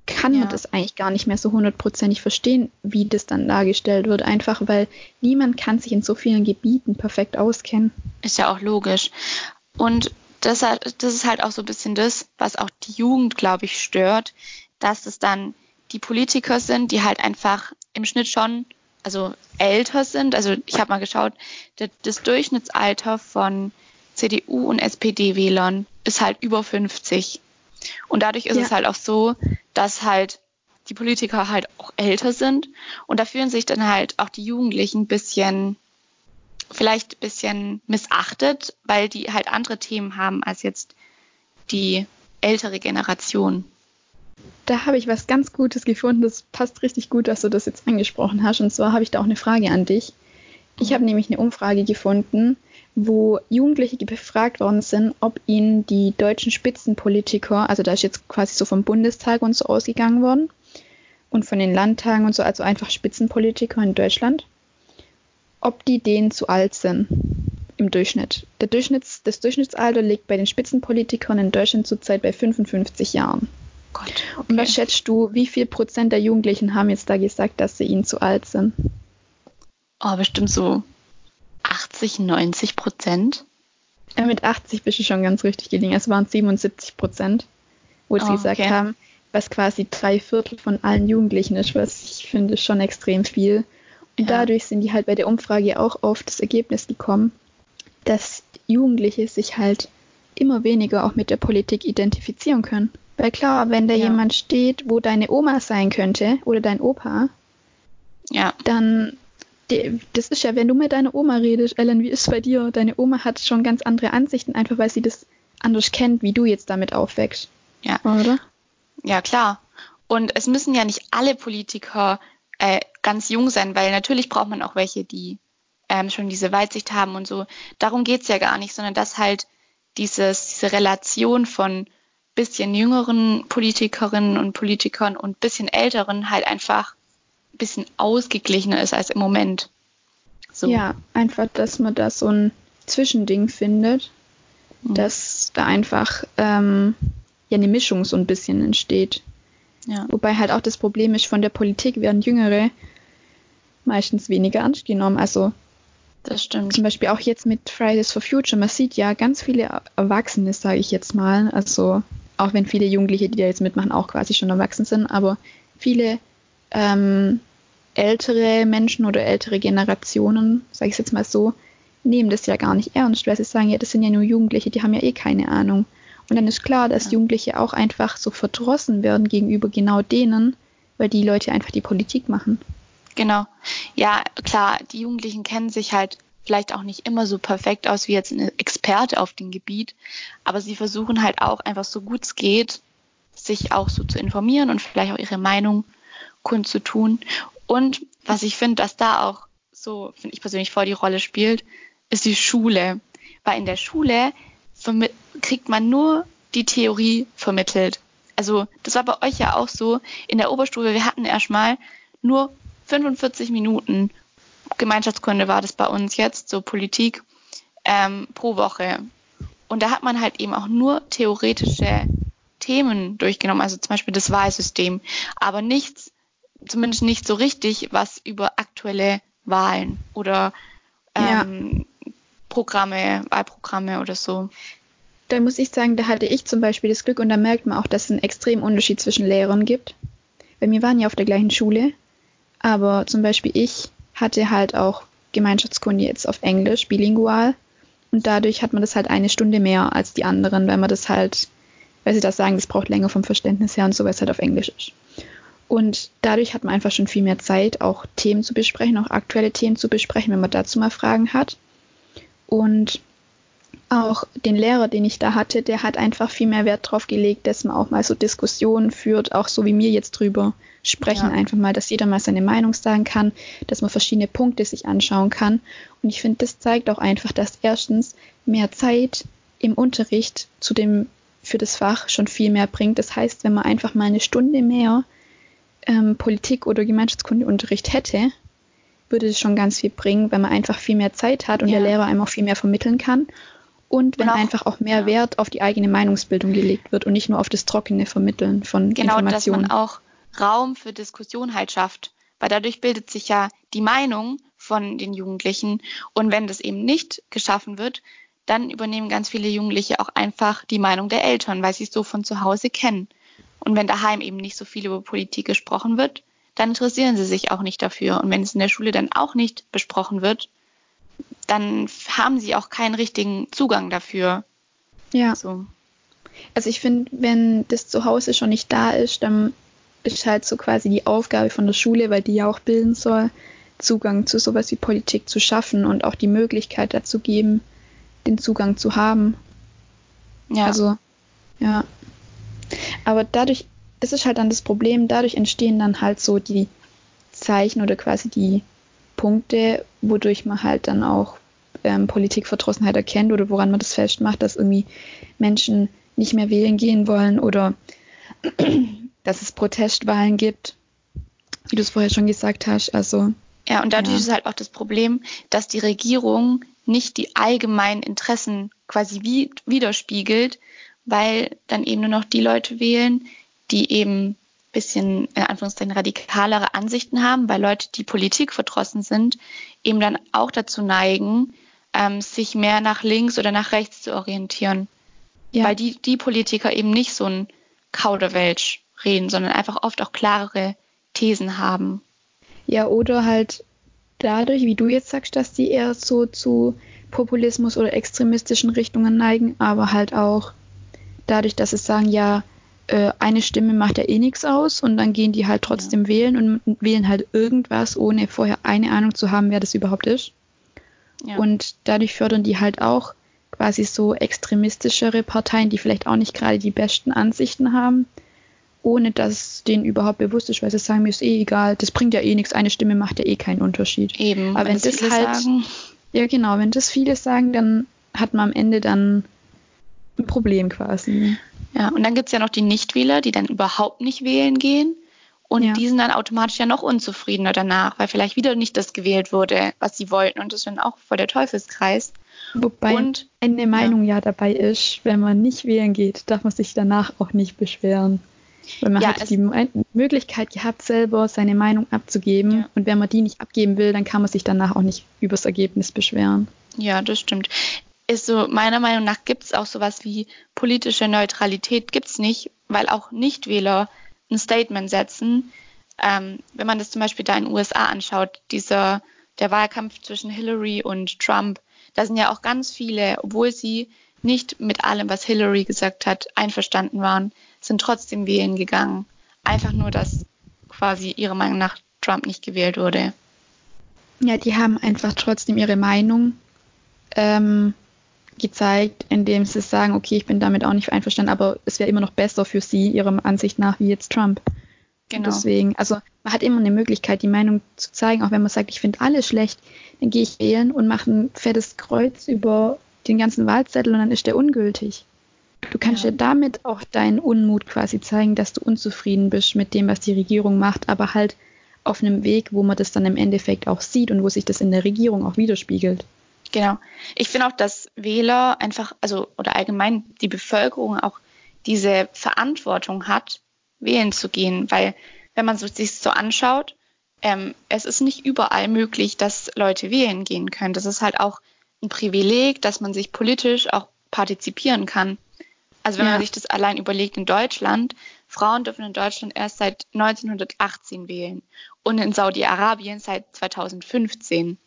kann ja. man das eigentlich gar nicht mehr so hundertprozentig verstehen, wie das dann dargestellt wird. Einfach weil niemand kann sich in so vielen Gebieten perfekt auskennen. Ist ja auch logisch. Und das, das ist halt auch so ein bisschen das, was auch die Jugend, glaube ich, stört, dass es dann die Politiker sind, die halt einfach im Schnitt schon also älter sind. Also ich habe mal geschaut, das Durchschnittsalter von CDU und SPD-Wählern ist halt über 50. Und dadurch ist ja. es halt auch so, dass halt die Politiker halt auch älter sind und da fühlen sich dann halt auch die Jugendlichen ein bisschen, vielleicht ein bisschen missachtet, weil die halt andere Themen haben als jetzt die ältere Generation. Da habe ich was ganz Gutes gefunden. Das passt richtig gut, dass du das jetzt angesprochen hast. Und zwar habe ich da auch eine Frage an dich. Ich habe nämlich eine Umfrage gefunden, wo Jugendliche befragt worden sind, ob ihnen die deutschen Spitzenpolitiker, also da ist jetzt quasi so vom Bundestag und so ausgegangen worden und von den Landtagen und so, also einfach Spitzenpolitiker in Deutschland, ob die denen zu alt sind im Durchschnitt. Der Durchschnitts, das Durchschnittsalter liegt bei den Spitzenpolitikern in Deutschland zurzeit bei 55 Jahren. Gott, okay. Und was schätzt du, wie viel Prozent der Jugendlichen haben jetzt da gesagt, dass sie ihnen zu alt sind? Oh, bestimmt so 80, 90 Prozent. Ja, mit 80 bist du schon ganz richtig gelingen. Es waren 77 Prozent, wo sie oh, gesagt okay. haben, was quasi drei Viertel von allen Jugendlichen ist, was ich finde schon extrem viel. Und ja. dadurch sind die halt bei der Umfrage auch auf das Ergebnis gekommen, dass Jugendliche sich halt immer weniger auch mit der Politik identifizieren können. Weil klar, wenn da ja. jemand steht, wo deine Oma sein könnte oder dein Opa, ja. dann das ist ja, wenn du mit deiner Oma redest, Ellen, wie ist es bei dir? Deine Oma hat schon ganz andere Ansichten, einfach weil sie das anders kennt, wie du jetzt damit aufwächst. Ja. Oder? Ja, klar. Und es müssen ja nicht alle Politiker äh, ganz jung sein, weil natürlich braucht man auch welche, die ähm, schon diese Weitsicht haben und so. Darum geht's ja gar nicht, sondern dass halt dieses, diese Relation von bisschen jüngeren Politikerinnen und Politikern und bisschen älteren halt einfach ein bisschen ausgeglichener ist als im Moment. So. Ja, einfach, dass man da so ein Zwischending findet, mhm. dass da einfach ähm, ja eine Mischung so ein bisschen entsteht. Ja. Wobei halt auch das Problem ist, von der Politik werden Jüngere meistens weniger ernst genommen. Also das stimmt. Zum Beispiel auch jetzt mit Fridays for Future. Man sieht ja ganz viele Erwachsene, sage ich jetzt mal. Also auch wenn viele Jugendliche, die da jetzt mitmachen, auch quasi schon erwachsen sind, aber viele ähm, ältere Menschen oder ältere Generationen, sage ich jetzt mal so, nehmen das ja gar nicht ernst, weil sie sagen, ja, das sind ja nur Jugendliche, die haben ja eh keine Ahnung. Und dann ist klar, dass ja. Jugendliche auch einfach so verdrossen werden gegenüber genau denen, weil die Leute einfach die Politik machen. Genau. Ja, klar, die Jugendlichen kennen sich halt vielleicht auch nicht immer so perfekt aus wie jetzt ein Experte auf dem Gebiet, aber sie versuchen halt auch einfach so gut es geht, sich auch so zu informieren und vielleicht auch ihre Meinung kundzutun. Und was ich finde, dass da auch so, finde ich persönlich, vor die Rolle spielt, ist die Schule. Weil in der Schule kriegt man nur die Theorie vermittelt. Also das war bei euch ja auch so. In der Oberstufe, wir hatten erstmal nur 45 Minuten Gemeinschaftskunde war das bei uns jetzt, so Politik, ähm, pro Woche. Und da hat man halt eben auch nur theoretische Themen durchgenommen, also zum Beispiel das Wahlsystem, aber nichts, zumindest nicht so richtig, was über aktuelle Wahlen oder ähm, ja. Programme, Wahlprogramme oder so. Da muss ich sagen, da hatte ich zum Beispiel das Glück und da merkt man auch, dass es einen extremen Unterschied zwischen Lehrern gibt. Weil wir waren ja auf der gleichen Schule aber zum Beispiel ich hatte halt auch Gemeinschaftskunde jetzt auf Englisch, bilingual. Und dadurch hat man das halt eine Stunde mehr als die anderen, weil man das halt, weil sie das sagen, das braucht länger vom Verständnis her und so, weil es halt auf Englisch ist. Und dadurch hat man einfach schon viel mehr Zeit, auch Themen zu besprechen, auch aktuelle Themen zu besprechen, wenn man dazu mal Fragen hat. Und auch den Lehrer, den ich da hatte, der hat einfach viel mehr Wert drauf gelegt, dass man auch mal so Diskussionen führt, auch so wie mir jetzt drüber sprechen, ja. einfach mal, dass jeder mal seine Meinung sagen kann, dass man verschiedene Punkte sich anschauen kann. Und ich finde, das zeigt auch einfach, dass erstens mehr Zeit im Unterricht zu dem für das Fach schon viel mehr bringt. Das heißt, wenn man einfach mal eine Stunde mehr ähm, Politik- oder Gemeinschaftskundeunterricht hätte, würde es schon ganz viel bringen, wenn man einfach viel mehr Zeit hat und ja. der Lehrer einem auch viel mehr vermitteln kann und wenn und auch, einfach auch mehr ja. Wert auf die eigene Meinungsbildung gelegt wird und nicht nur auf das trockene Vermitteln von genau, Informationen. Genau, dass man auch Raum für Diskussion halt schafft, weil dadurch bildet sich ja die Meinung von den Jugendlichen und wenn das eben nicht geschaffen wird, dann übernehmen ganz viele Jugendliche auch einfach die Meinung der Eltern, weil sie es so von zu Hause kennen. Und wenn daheim eben nicht so viel über Politik gesprochen wird, dann interessieren sie sich auch nicht dafür. Und wenn es in der Schule dann auch nicht besprochen wird, dann haben sie auch keinen richtigen Zugang dafür. Ja. So. Also ich finde, wenn das zu Hause schon nicht da ist, dann ist halt so quasi die Aufgabe von der Schule, weil die ja auch bilden soll, Zugang zu sowas wie Politik zu schaffen und auch die Möglichkeit dazu geben, den Zugang zu haben. Ja. Also, ja. Aber dadurch, das ist halt dann das Problem, dadurch entstehen dann halt so die Zeichen oder quasi die Punkte, wodurch man halt dann auch ähm, Politikverdrossenheit erkennt oder woran man das festmacht, dass irgendwie Menschen nicht mehr wählen gehen wollen oder dass es Protestwahlen gibt, wie du es vorher schon gesagt hast. Also ja, und dadurch ja. ist halt auch das Problem, dass die Regierung nicht die allgemeinen Interessen quasi wie, widerspiegelt, weil dann eben nur noch die Leute wählen, die eben bisschen in Anführungszeichen radikalere Ansichten haben, weil Leute, die Politik verdrossen sind, eben dann auch dazu neigen, ähm, sich mehr nach links oder nach rechts zu orientieren. Ja. Weil die, die Politiker eben nicht so ein Kauderwelsch reden, sondern einfach oft auch klarere Thesen haben. Ja, oder halt dadurch, wie du jetzt sagst, dass die eher so zu Populismus oder extremistischen Richtungen neigen, aber halt auch dadurch, dass sie sagen, ja, äh, eine Stimme macht ja eh nichts aus und dann gehen die halt trotzdem ja. wählen und wählen halt irgendwas, ohne vorher eine Ahnung zu haben, wer das überhaupt ist. Ja. Und dadurch fördern die halt auch quasi so extremistischere Parteien, die vielleicht auch nicht gerade die besten Ansichten haben, ohne dass denen überhaupt bewusst ist, weil sie sagen, mir ist eh egal, das bringt ja eh nichts, eine Stimme macht ja eh keinen Unterschied. Eben, aber wenn, wenn das halt, sagen. ja genau, wenn das viele sagen, dann hat man am Ende dann ein Problem quasi. Ja, und dann gibt es ja noch die Nichtwähler, die dann überhaupt nicht wählen gehen Und Ja. die sind dann automatisch ja noch unzufriedener danach, weil vielleicht wieder nicht das gewählt wurde, was sie wollten. Und das ist dann auch voll der Teufelskreis. Wobei Und eine Meinung ja. dabei ist, wenn man nicht wählen geht, darf man sich danach auch nicht beschweren. Weil man Ja, hat es- die Möglichkeit gehabt, selber seine Meinung abzugeben. Ja. Und wenn man die nicht abgeben will, dann kann man sich danach auch nicht übers Ergebnis beschweren. Ja, das stimmt. Ist so, meiner Meinung nach gibt es auch sowas wie politische Neutralität gibt's nicht, weil auch Nichtwähler ein Statement setzen. Ähm, wenn man das zum Beispiel da in den USA anschaut, dieser, der Wahlkampf zwischen Hillary und Trump, da sind ja auch ganz viele, obwohl sie nicht mit allem, was Hillary gesagt hat, einverstanden waren, sind trotzdem wählen gegangen. Einfach nur, dass quasi ihrer Meinung nach Trump nicht gewählt wurde. Ja, die haben einfach trotzdem ihre Meinung ähm, gezeigt, indem sie sagen, okay, ich bin damit auch nicht einverstanden, aber es wäre immer noch besser für sie, ihrer Ansicht nach, wie jetzt Trump. Genau. Deswegen, also man hat immer eine Möglichkeit, die Meinung zu zeigen, auch wenn man sagt, ich finde alles schlecht, dann gehe ich wählen und mache ein fettes Kreuz über den ganzen Wahlzettel und dann ist der ungültig. Du kannst ja. Ja. damit auch deinen Unmut quasi zeigen, dass du unzufrieden bist mit dem, was die Regierung macht, aber halt auf einem Weg, wo man das dann im Endeffekt auch sieht und wo sich das in der Regierung auch widerspiegelt. Genau. Ich finde auch, dass Wähler einfach, also oder allgemein die Bevölkerung auch diese Verantwortung hat, wählen zu gehen, weil wenn man sich so anschaut, ähm, es ist nicht überall möglich, dass Leute wählen gehen können. Das ist halt auch ein Privileg, dass man sich politisch auch partizipieren kann. Also wenn Ja. man sich das allein überlegt in Deutschland, Frauen dürfen in Deutschland erst seit 1918 wählen und in Saudi-Arabien seit 2015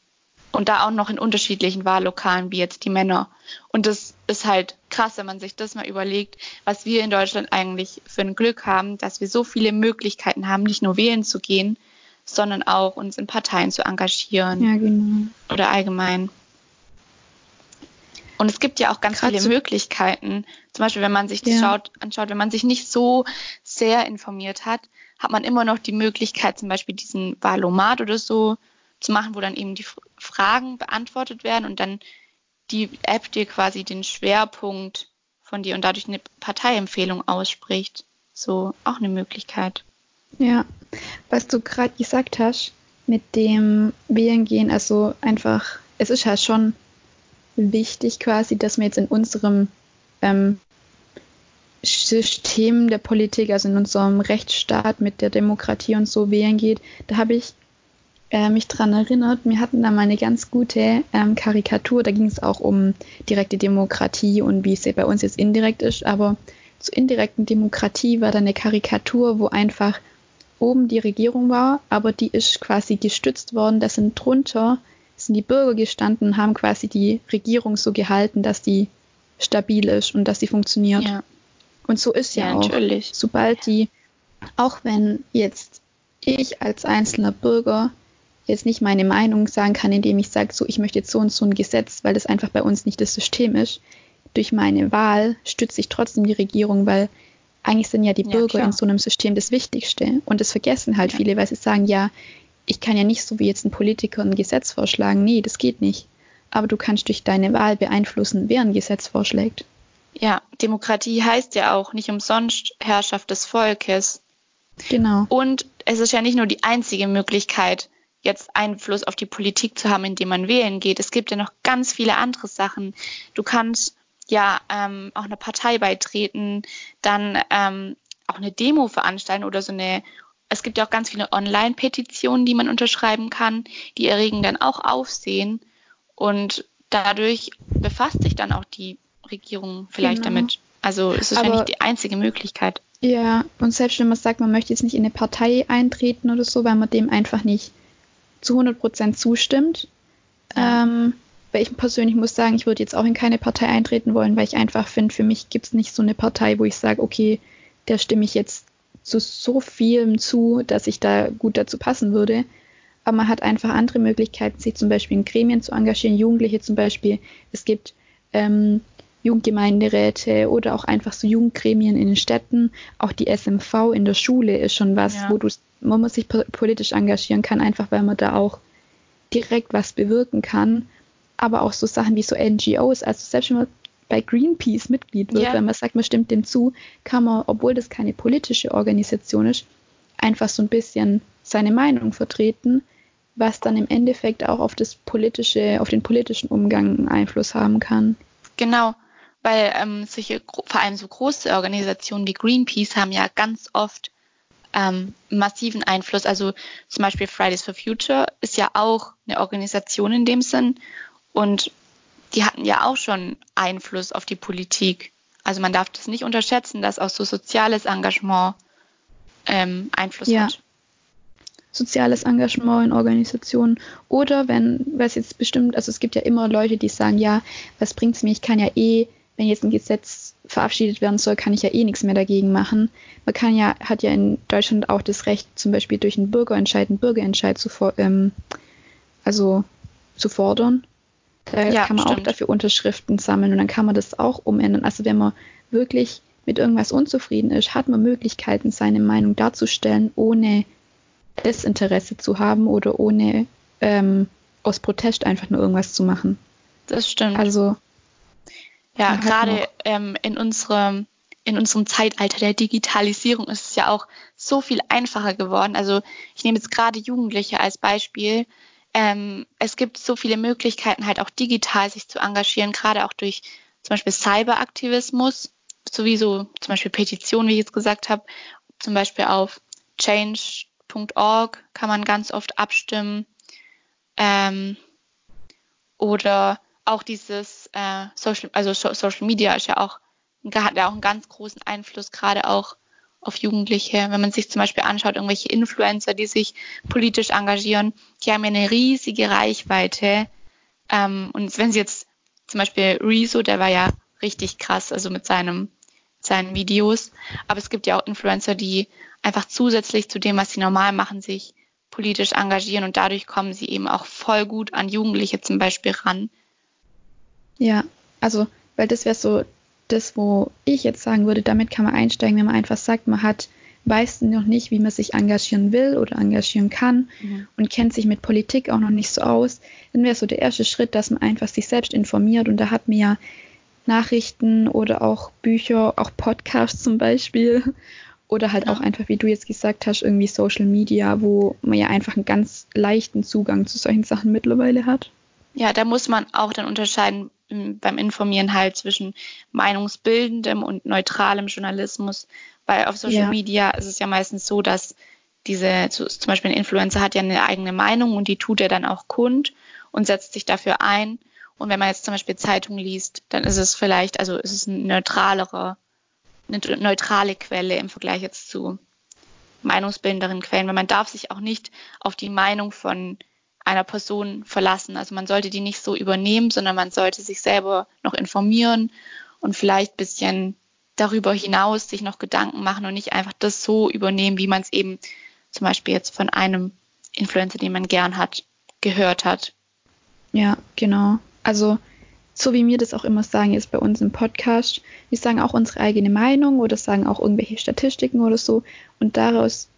und da auch noch in unterschiedlichen Wahllokalen wie jetzt die Männer. Und das ist halt krass, wenn man sich das mal überlegt, was wir in Deutschland eigentlich für ein Glück haben, dass wir so viele Möglichkeiten haben, nicht nur wählen zu gehen, sondern auch uns in Parteien zu engagieren Ja, genau. oder allgemein. Und es gibt ja auch ganz Grad viele Möglichkeiten. Zum Beispiel, wenn man sich das Ja. schaut, anschaut, wenn man sich nicht so sehr informiert hat, hat man immer noch die Möglichkeit, zum Beispiel diesen Wahlomat oder so zu machen, wo dann eben die Fragen beantwortet werden und dann die App dir quasi den Schwerpunkt von dir und dadurch eine Parteiempfehlung ausspricht. So auch eine Möglichkeit. Ja, was du gerade gesagt hast mit dem Wählen gehen, also einfach, es ist halt schon wichtig quasi, dass wir jetzt in unserem ähm, System der Politik, also in unserem Rechtsstaat mit der Demokratie und so wählen geht. Da habe ich äh, mich dran erinnert, wir hatten da mal eine ganz gute ähm, Karikatur, da ging es auch um direkte Demokratie und wie es bei uns jetzt indirekt ist, aber zur indirekten Demokratie war da eine Karikatur, wo einfach oben die Regierung war, aber die ist quasi gestützt worden, da sind drunter sind die Bürger gestanden und haben quasi die Regierung so gehalten, dass die stabil ist und dass sie funktioniert. Ja, Und so ist ja, ja auch. natürlich. Sobald die, auch wenn jetzt ich als einzelner Bürger jetzt nicht meine Meinung sagen kann, indem ich sage, so ich möchte jetzt so und so ein Gesetz, weil das einfach bei uns nicht das System ist, durch meine Wahl stütze ich trotzdem die Regierung, weil eigentlich sind ja die Ja, Bürger klar. in so einem System das Wichtigste. Und das vergessen halt Ja. viele, weil sie sagen, ja, ich kann ja nicht so wie jetzt ein Politiker ein Gesetz vorschlagen. Nee, das geht nicht. Aber du kannst durch deine Wahl beeinflussen, wer ein Gesetz vorschlägt. Ja, Demokratie heißt ja auch nicht umsonst Herrschaft des Volkes. Genau. Und es ist ja nicht nur die einzige Möglichkeit, jetzt Einfluss auf die Politik zu haben, indem man wählen geht. Es gibt ja noch ganz viele andere Sachen. Du kannst ja ähm, auch einer Partei beitreten, dann ähm, auch eine Demo veranstalten oder so eine. Es gibt ja auch ganz viele Online-Petitionen, die man unterschreiben kann. Die erregen dann auch Aufsehen und dadurch befasst sich dann auch die Regierung vielleicht Genau. damit. Also es ist ja Aber- nicht die einzige Möglichkeit. Ja, und selbst wenn man sagt, man möchte jetzt nicht in eine Partei eintreten oder so, weil man dem einfach nicht zu 100% zustimmt. Ja. Ähm, weil ich persönlich muss sagen, ich würde jetzt auch in keine Partei eintreten wollen, weil ich einfach finde, für mich gibt es nicht so eine Partei, wo ich sage, okay, der stimme ich jetzt zu so vielem zu, dass ich da gut dazu passen würde. Aber man hat einfach andere Möglichkeiten, sich zum Beispiel in Gremien zu engagieren, Jugendliche zum Beispiel. Es gibt ähm, Jugendgemeinderäte oder auch einfach so Jugendgremien in den Städten. Auch die SMV in der Schule ist schon was, Ja. wo, du, man sich po- politisch engagieren kann, einfach weil man da auch direkt was bewirken kann. Aber auch so Sachen wie so NGOs, also selbst wenn man bei Greenpeace Mitglied wird, Ja. wenn man sagt, man stimmt dem zu, kann man, obwohl das keine politische Organisation ist, einfach so ein bisschen seine Meinung vertreten, was dann im Endeffekt auch auf das politische, auf den politischen Umgang einen Einfluss haben kann. Genau, weil ähm, solche vor allem so große Organisationen wie Greenpeace haben ja ganz oft ähm, massiven Einfluss. Also zum Beispiel Fridays for Future ist ja auch eine Organisation in dem Sinn und die hatten ja auch schon Einfluss auf die Politik. Also man darf das nicht unterschätzen, dass auch so soziales Engagement ähm, Einfluss ja. hat. Soziales Engagement in Organisationen oder wenn, was jetzt bestimmt, also es gibt ja immer Leute, die sagen, ja, was bringt's mir, ich kann ja eh, wenn jetzt ein Gesetz verabschiedet werden soll, kann ich ja eh nichts mehr dagegen machen. Man kann ja, hat ja in Deutschland auch das Recht, zum Beispiel durch einen Bürgerentscheid, einen Bürgerentscheid zu, ähm, also zu fordern. Da ja, kann man stimmt. auch dafür Unterschriften sammeln und dann kann man das auch umändern. Also wenn man wirklich mit irgendwas unzufrieden ist, hat man Möglichkeiten, seine Meinung darzustellen, ohne Desinteresse zu haben oder ohne ähm, aus Protest einfach nur irgendwas zu machen. Das stimmt. Also ja, gerade ähm, in unserem in unserem Zeitalter der Digitalisierung ist es ja auch so viel einfacher geworden. Also ich nehme jetzt gerade Jugendliche als Beispiel. Ähm, es gibt so viele Möglichkeiten, halt auch digital sich zu engagieren, gerade auch durch zum Beispiel Cyberaktivismus, sowieso zum Beispiel Petitionen, wie ich jetzt gesagt habe, zum Beispiel auf change.org kann man ganz oft abstimmen. Ähm, oder auch dieses äh, Social, also Social Media ist ja auch, hat ja auch einen ganz großen Einfluss, gerade auch auf Jugendliche. Wenn man sich zum Beispiel anschaut, irgendwelche Influencer, die sich politisch engagieren, die haben ja eine riesige Reichweite. Ähm, und wenn sie jetzt zum Beispiel Rezo, der war ja richtig krass, also mit seinem, seinen Videos. Aber es gibt ja auch Influencer, die einfach zusätzlich zu dem, was sie normal machen, sich politisch engagieren und dadurch kommen sie eben auch voll gut an Jugendliche zum Beispiel ran. Ja, also, weil das wäre so das, wo ich jetzt sagen würde, damit kann man einsteigen, wenn man einfach sagt, man hat weiß noch nicht, wie man sich engagieren will oder engagieren kann mhm. und kennt sich mit Politik auch noch nicht so aus, dann wäre so der erste Schritt, dass man einfach sich selbst informiert und da hat man ja Nachrichten oder auch Bücher, auch Podcasts zum Beispiel oder halt ja. auch einfach, wie du jetzt gesagt hast, irgendwie Social Media, wo man ja einfach einen ganz leichten Zugang zu solchen Sachen mittlerweile hat. Ja, da muss man auch dann unterscheiden beim Informieren halt zwischen meinungsbildendem und neutralem Journalismus, weil auf Social ja. Media ist es ja meistens so, dass diese, zum Beispiel ein Influencer hat ja eine eigene Meinung und die tut er dann auch kund und setzt sich dafür ein. Und wenn man jetzt zum Beispiel Zeitung liest, dann ist es vielleicht, also ist es eine neutralere, eine neutrale Quelle im Vergleich jetzt zu meinungsbildenderen Quellen, weil man darf sich auch nicht auf die Meinung von einer Person verlassen. Also man sollte die nicht so übernehmen, sondern man sollte sich selber noch informieren und vielleicht bisschen darüber hinaus sich noch Gedanken machen und nicht einfach das so übernehmen, wie man es eben zum Beispiel jetzt von einem Influencer, den man gern hat, gehört hat. Ja, genau. Also so wie wir das auch immer sagen, ist bei uns im Podcast, wir sagen auch unsere eigene Meinung oder sagen auch irgendwelche Statistiken oder so und daraus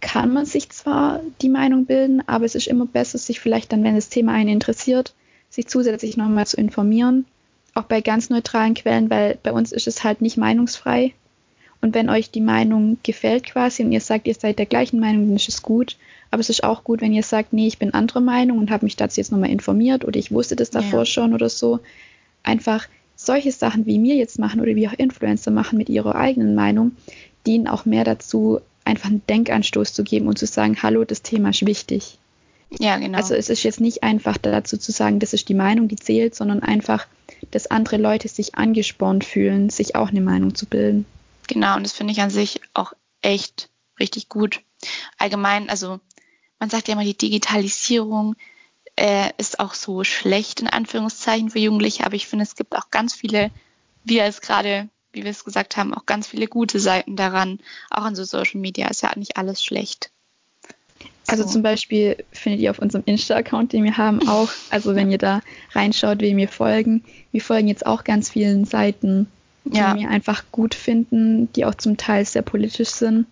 kann man sich zwar die Meinung bilden, aber es ist immer besser, sich vielleicht dann, wenn das Thema einen interessiert, sich zusätzlich nochmal zu informieren. Auch bei ganz neutralen Quellen, weil bei uns ist es halt nicht meinungsfrei. Und wenn euch die Meinung gefällt quasi und ihr sagt, ihr seid der gleichen Meinung, dann ist es gut. Aber es ist auch gut, wenn ihr sagt, nee, ich bin anderer Meinung und habe mich dazu jetzt nochmal informiert oder ich wusste das davor ja. schon oder so. Einfach solche Sachen, wie wir jetzt machen oder wie auch Influencer machen mit ihrer eigenen Meinung, dienen auch mehr dazu, einfach einen Denkanstoß zu geben und zu sagen, hallo, das Thema ist wichtig. Ja, genau. Also es ist jetzt nicht einfach dazu zu sagen, das ist die Meinung, die zählt, sondern einfach, dass andere Leute sich angespornt fühlen, sich auch eine Meinung zu bilden. Genau, und das finde ich an sich auch echt richtig gut. Allgemein, also man sagt ja immer, die Digitalisierung äh, ist auch so schlecht in Anführungszeichen für Jugendliche, aber ich finde, es gibt auch ganz viele, wie es gerade wie wir es gesagt haben, auch ganz viele gute Seiten daran. Auch an so Social Media ist ja nicht alles schlecht. Also so. zum Beispiel findet ihr auf unserem Insta-Account, den wir haben, auch, [laughs] also wenn ihr da reinschaut, wem wir folgen, wir folgen jetzt auch ganz vielen Seiten, die ja. wir einfach gut finden, die auch zum Teil sehr politisch sind.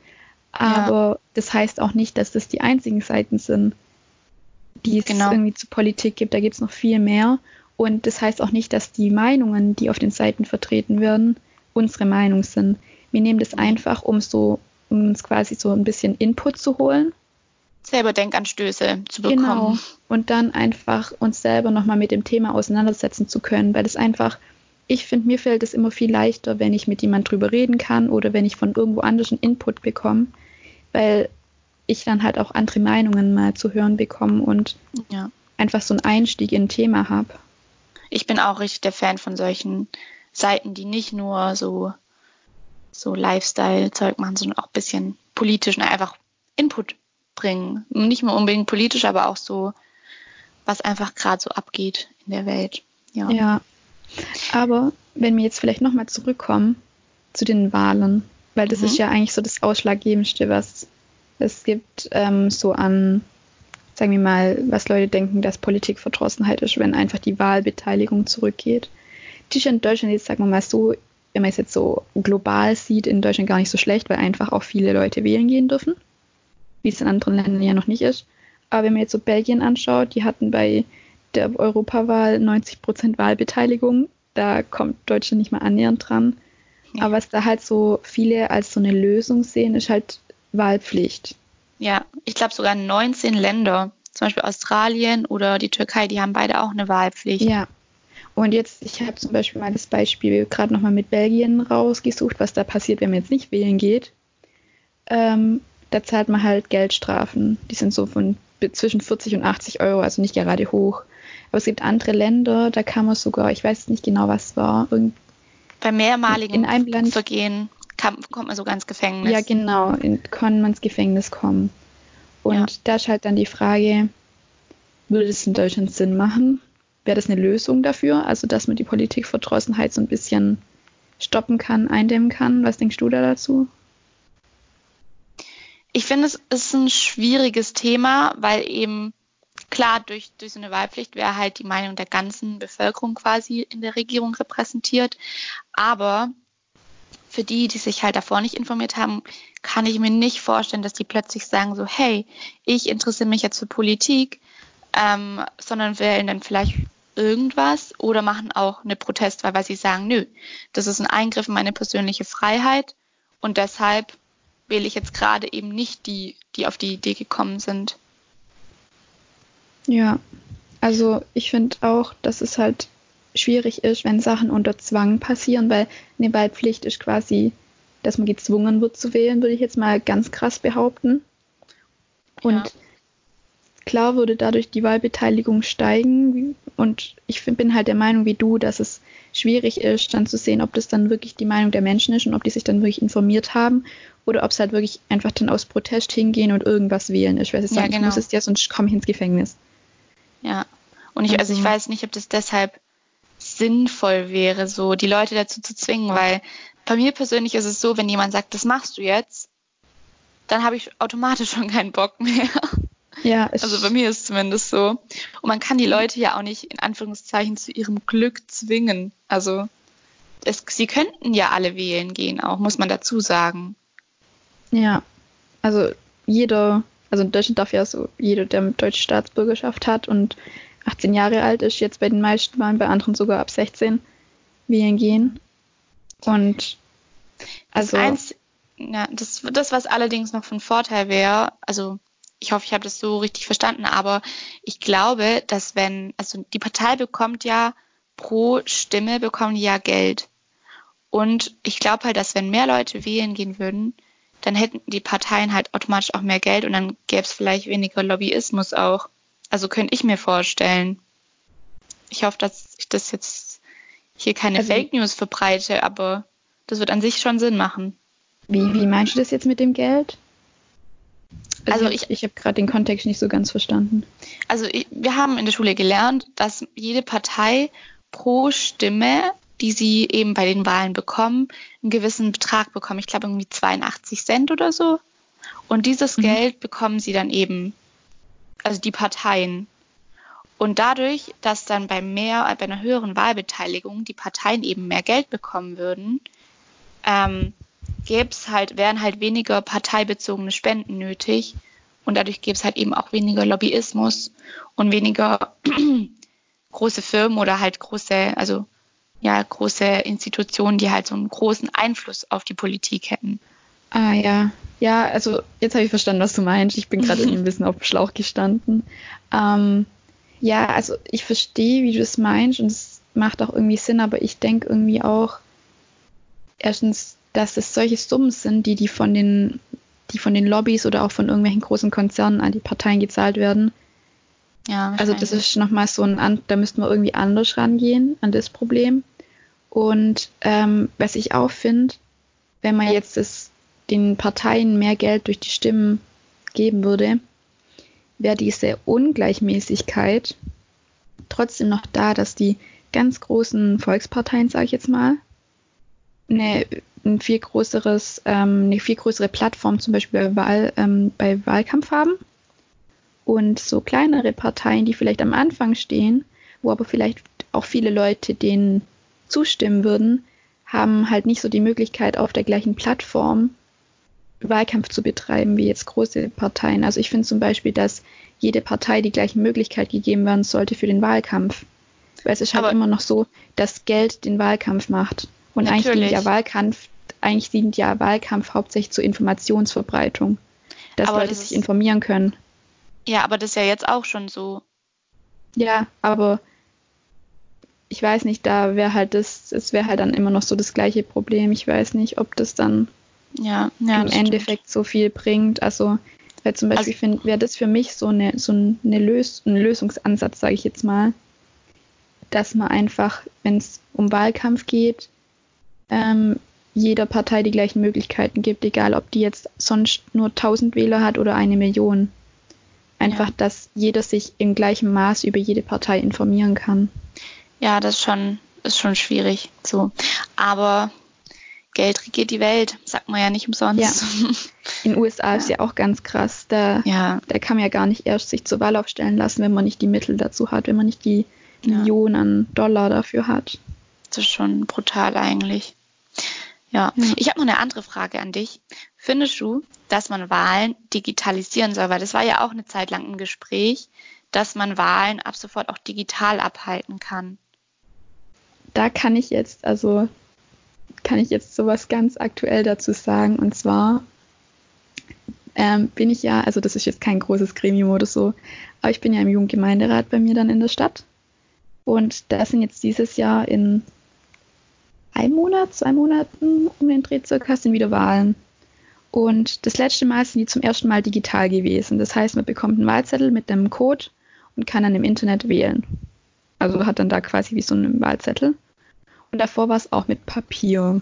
Aber ja. das heißt auch nicht, dass das die einzigen Seiten sind, die es genau. irgendwie zu Politik gibt. Da gibt es noch viel mehr. Und das heißt auch nicht, dass die Meinungen, die auf den Seiten vertreten werden, unsere Meinung sind. Wir nehmen das einfach, um so um uns quasi so ein bisschen Input zu holen. Selber Denkanstöße zu bekommen. Genau. Und dann einfach uns selber nochmal mit dem Thema auseinandersetzen zu können, weil es einfach, ich finde, mir fällt es immer viel leichter, wenn ich mit jemand drüber reden kann oder wenn ich von irgendwo anders einen Input bekomme, weil ich dann halt auch andere Meinungen mal zu hören bekomme und ja. einfach so einen Einstieg in ein Thema habe. Ich bin auch richtig der Fan von solchen Seiten, die nicht nur so so Lifestyle-Zeug machen, sondern auch ein bisschen politisch und einfach Input bringen. Nicht nur unbedingt politisch, aber auch so, was einfach gerade so abgeht in der Welt. Ja. ja. Aber wenn wir jetzt vielleicht nochmal zurückkommen zu den Wahlen, weil das mhm. ist ja eigentlich so das Ausschlaggebendste, was es gibt, ähm, so an, sagen wir mal, was Leute denken, dass Politikverdrossenheit ist, wenn einfach die Wahlbeteiligung zurückgeht. Ist in Deutschland jetzt, sagen wir mal so, wenn man es jetzt so global sieht, in Deutschland gar nicht so schlecht, weil einfach auch viele Leute wählen gehen dürfen, wie es in anderen Ländern ja noch nicht ist. Aber wenn man jetzt so Belgien anschaut, die hatten bei der Europawahl 90 Prozent Wahlbeteiligung. Da kommt Deutschland nicht mal annähernd dran. Ja. Aber was da halt so viele als so eine Lösung sehen, ist halt Wahlpflicht. Ja, ich glaube sogar 19 Länder, zum Beispiel Australien oder die Türkei, die haben beide auch eine Wahlpflicht. Ja, und jetzt, ich habe zum Beispiel mal das Beispiel gerade nochmal mit Belgien rausgesucht, was da passiert, wenn man jetzt nicht wählen geht. Ähm, da zahlt man halt Geldstrafen. Die sind so von zwischen 40 und 80 Euro, also nicht gerade hoch. Aber es gibt andere Länder, da kann man sogar, ich weiß nicht genau, was war. Bei mehrmaligen in einem Land, Vergehen kann, kommt man sogar ins Gefängnis. Ja, genau, in, kann man ins Gefängnis kommen. Und ja. da ist halt dann die Frage, würde es in Deutschland Sinn machen? Wäre das eine Lösung dafür? Also, dass man die Politikverdrossenheit so ein bisschen stoppen kann, eindämmen kann. Was denkst du da dazu? Ich finde, es ist ein schwieriges Thema, weil eben klar, durch, durch so eine Wahlpflicht wäre halt die Meinung der ganzen Bevölkerung quasi in der Regierung repräsentiert. Aber für die, die sich halt davor nicht informiert haben, kann ich mir nicht vorstellen, dass die plötzlich sagen so, hey, ich interessiere mich jetzt für Politik, ähm, sondern wählen dann vielleicht irgendwas oder machen auch eine Protestwahl, weil sie sagen, nö, das ist ein Eingriff in meine persönliche Freiheit und deshalb wähle ich jetzt gerade eben nicht die, die auf die Idee gekommen sind. Ja, also ich finde auch, dass es halt schwierig ist, wenn Sachen unter Zwang passieren, weil eine Wahlpflicht ist quasi, dass man gezwungen wird zu wählen, würde ich jetzt mal ganz krass behaupten. Und ja. Klar würde dadurch die Wahlbeteiligung steigen, und ich bin halt der Meinung wie du, dass es schwierig ist, dann zu sehen, ob das dann wirklich die Meinung der Menschen ist und ob die sich dann wirklich informiert haben oder ob es halt wirklich einfach dann aus Protest hingehen und irgendwas wählen. Ich weiß jetzt ja, sagen, genau. ich muss es ja, sonst komme ich ins Gefängnis. Ja, und ich, also ich mhm. weiß nicht, ob das deshalb sinnvoll wäre, so die Leute dazu zu zwingen, weil bei mir persönlich ist es so, wenn jemand sagt, das machst du jetzt, dann habe ich automatisch [laughs] schon keinen Bock mehr. Ja, [laughs] also bei mir ist es zumindest so. Und man kann die Leute ja auch nicht in Anführungszeichen zu ihrem Glück zwingen. Also es, sie könnten ja alle wählen gehen, auch muss man dazu sagen. Ja, also jeder, also in Deutschland darf ja so jeder, der deutsche Staatsbürgerschaft hat und 18 Jahre alt ist, jetzt bei den meisten Wahlen, bei anderen sogar ab 16 wählen gehen. Und also. Das, eins, ja, das, das, was allerdings noch von Vorteil wäre, also ich hoffe, ich habe das so richtig verstanden, aber ich glaube, dass wenn, also die Partei bekommt ja pro Stimme bekommen die ja Geld. Und ich glaube halt, dass wenn mehr Leute wählen gehen würden, dann hätten die Parteien halt automatisch auch mehr Geld und dann gäbe es vielleicht weniger Lobbyismus auch. Also könnte ich mir vorstellen. Ich hoffe, dass ich das jetzt hier keine also, Fake News verbreite, aber das wird an sich schon Sinn machen. Wie, wie meinst du das jetzt mit dem Geld? Also, also ich, ich habe gerade den Kontext nicht so ganz verstanden. Also ich, wir haben in der Schule gelernt, dass jede Partei pro Stimme, die sie eben bei den Wahlen bekommen, einen gewissen Betrag bekommen. Ich glaube irgendwie 82 Cent oder so. Und dieses mhm. Geld bekommen sie dann eben, also die Parteien. Und dadurch, dass dann bei mehr, bei einer höheren Wahlbeteiligung die Parteien eben mehr Geld bekommen würden, ähm, gäbe es halt, wären halt weniger parteibezogene Spenden nötig und dadurch gäbe es halt eben auch weniger Lobbyismus und weniger [clears throat] große Firmen oder halt große, also ja, große Institutionen, die halt so einen großen Einfluss auf die Politik hätten. Ah ja. Ja, also jetzt habe ich verstanden, was du meinst. Ich bin gerade irgendwie ein bisschen auf dem Schlauch gestanden. Ähm, ja, also ich verstehe, wie du es meinst und es macht auch irgendwie Sinn, aber ich denke irgendwie auch erstens, dass es solche Summen sind, die die von den die von den Lobbys oder auch von irgendwelchen großen Konzernen an die Parteien gezahlt werden. Ja, also das ist nochmal so ein, da müssten wir irgendwie anders rangehen an das Problem. Und ähm, was ich auch finde, wenn man jetzt das, den Parteien mehr Geld durch die Stimmen geben würde, wäre diese Ungleichmäßigkeit trotzdem noch da, dass die ganz großen Volksparteien, sage ich jetzt mal, eine, ein viel größeres, ähm, eine viel größere Plattform zum Beispiel bei, Wahl, ähm, bei Wahlkampf haben. Und so kleinere Parteien, die vielleicht am Anfang stehen, wo aber vielleicht auch viele Leute denen zustimmen würden, haben halt nicht so die Möglichkeit, auf der gleichen Plattform Wahlkampf zu betreiben wie jetzt große Parteien. Also ich finde zum Beispiel, dass jede Partei die gleiche Möglichkeit gegeben werden sollte für den Wahlkampf. Weil es ist halt aber immer noch so, dass Geld den Wahlkampf macht. Und natürlich. eigentlich dient ja Wahlkampf, eigentlich dient ja Wahlkampf hauptsächlich zur Informationsverbreitung. Dass aber Leute das sich informieren können. Ja, aber das ist ja jetzt auch schon so. Ja, aber ich weiß nicht, da wäre halt das, es wäre halt dann immer noch so das gleiche Problem. Ich weiß nicht, ob das dann ja, ja, im Endeffekt stimmt. so viel bringt. Also, weil zum Beispiel also, wäre das für mich so eine, so eine Lös ein Lösungsansatz, sage ich jetzt mal, dass man einfach, wenn es um Wahlkampf geht, ähm, jeder Partei die gleichen Möglichkeiten gibt, egal ob die jetzt sonst nur 1000 Wähler hat oder eine Million. Einfach, ja. dass jeder sich im gleichen Maß über jede Partei informieren kann. Ja, das ist schon, ist schon schwierig. So. Aber Geld regiert die Welt, sagt man ja nicht umsonst. Ja. [laughs] In den USA ja. ist ja auch ganz krass. Da, ja. da kann man ja gar nicht erst sich zur Wahl aufstellen lassen, wenn man nicht die Mittel dazu hat, wenn man nicht die Millionen an Dollar dafür hat. Das ist schon brutal eigentlich. Ja, ja. ich habe noch eine andere Frage an dich. Findest du, dass man Wahlen digitalisieren soll? Weil das war ja auch eine Zeit lang ein Gespräch, dass man Wahlen ab sofort auch digital abhalten kann. Da kann ich jetzt, also kann ich jetzt sowas ganz aktuell dazu sagen. Und zwar ähm, bin ich ja, also das ist jetzt kein großes Gremium oder so, aber ich bin ja im Jugendgemeinderat bei mir dann in der Stadt. Und da sind jetzt dieses Jahr in einem Monat, zwei Monaten um den Dreh circa sind wieder Wahlen. Und das letzte Mal sind die zum ersten Mal digital gewesen. Das heißt, man bekommt einen Wahlzettel mit einem Code und kann dann im Internet wählen. Also hat dann da quasi wie so einen Wahlzettel. Und davor war es auch mit Papier.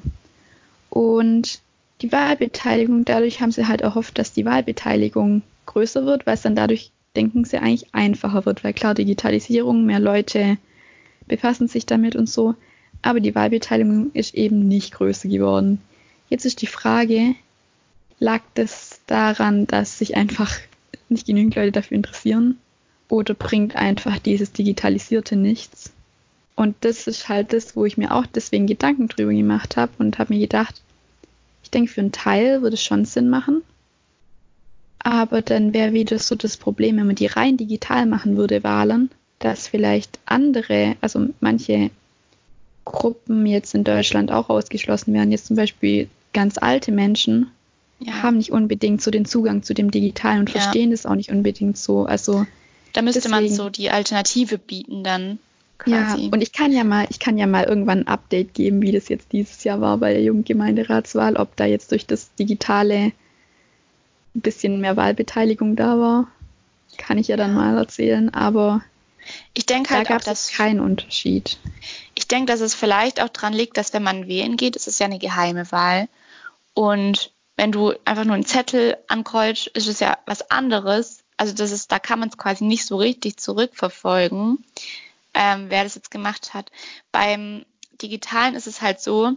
Und die Wahlbeteiligung, dadurch haben sie halt erhofft, dass die Wahlbeteiligung größer wird, weil es dann dadurch, denken sie, eigentlich einfacher wird. Weil klar, Digitalisierung, mehr Leute befassen sich damit und so. Aber die Wahlbeteiligung ist eben nicht größer geworden. Jetzt ist die Frage, lag das daran, dass sich einfach nicht genügend Leute dafür interessieren? Oder bringt einfach dieses Digitalisierte nichts? Und das ist halt das, wo ich mir auch deswegen Gedanken drüber gemacht habe und habe mir gedacht, ich denke, für einen Teil würde es schon Sinn machen. Aber dann wäre wieder so das Problem, wenn man die rein digital machen würde, Wahlen, dass vielleicht andere, also manche Gruppen jetzt in Deutschland auch ausgeschlossen werden. Jetzt zum Beispiel ganz alte Menschen ja. haben nicht unbedingt so den Zugang zu dem Digitalen und ja. verstehen das auch nicht unbedingt so. Also da müsste deswegen, man so die Alternative bieten dann. Quasi. Ja, und ich kann ja mal, ich kann ja mal irgendwann ein Update geben, wie das jetzt dieses Jahr war bei der Jugendgemeinderatswahl, ob da jetzt durch das Digitale ein bisschen mehr Wahlbeteiligung da war. Kann ich ja dann mal erzählen, aber ich denke halt, da gab es keinen Unterschied. Ich denke, dass es vielleicht auch daran liegt, dass wenn man wählen geht, es ist ja eine geheime Wahl. Und wenn du einfach nur einen Zettel ankreuzt, ist es ja was anderes. Also das ist, da kann man es quasi nicht so richtig zurückverfolgen, ähm, wer das jetzt gemacht hat. Beim Digitalen ist es halt so,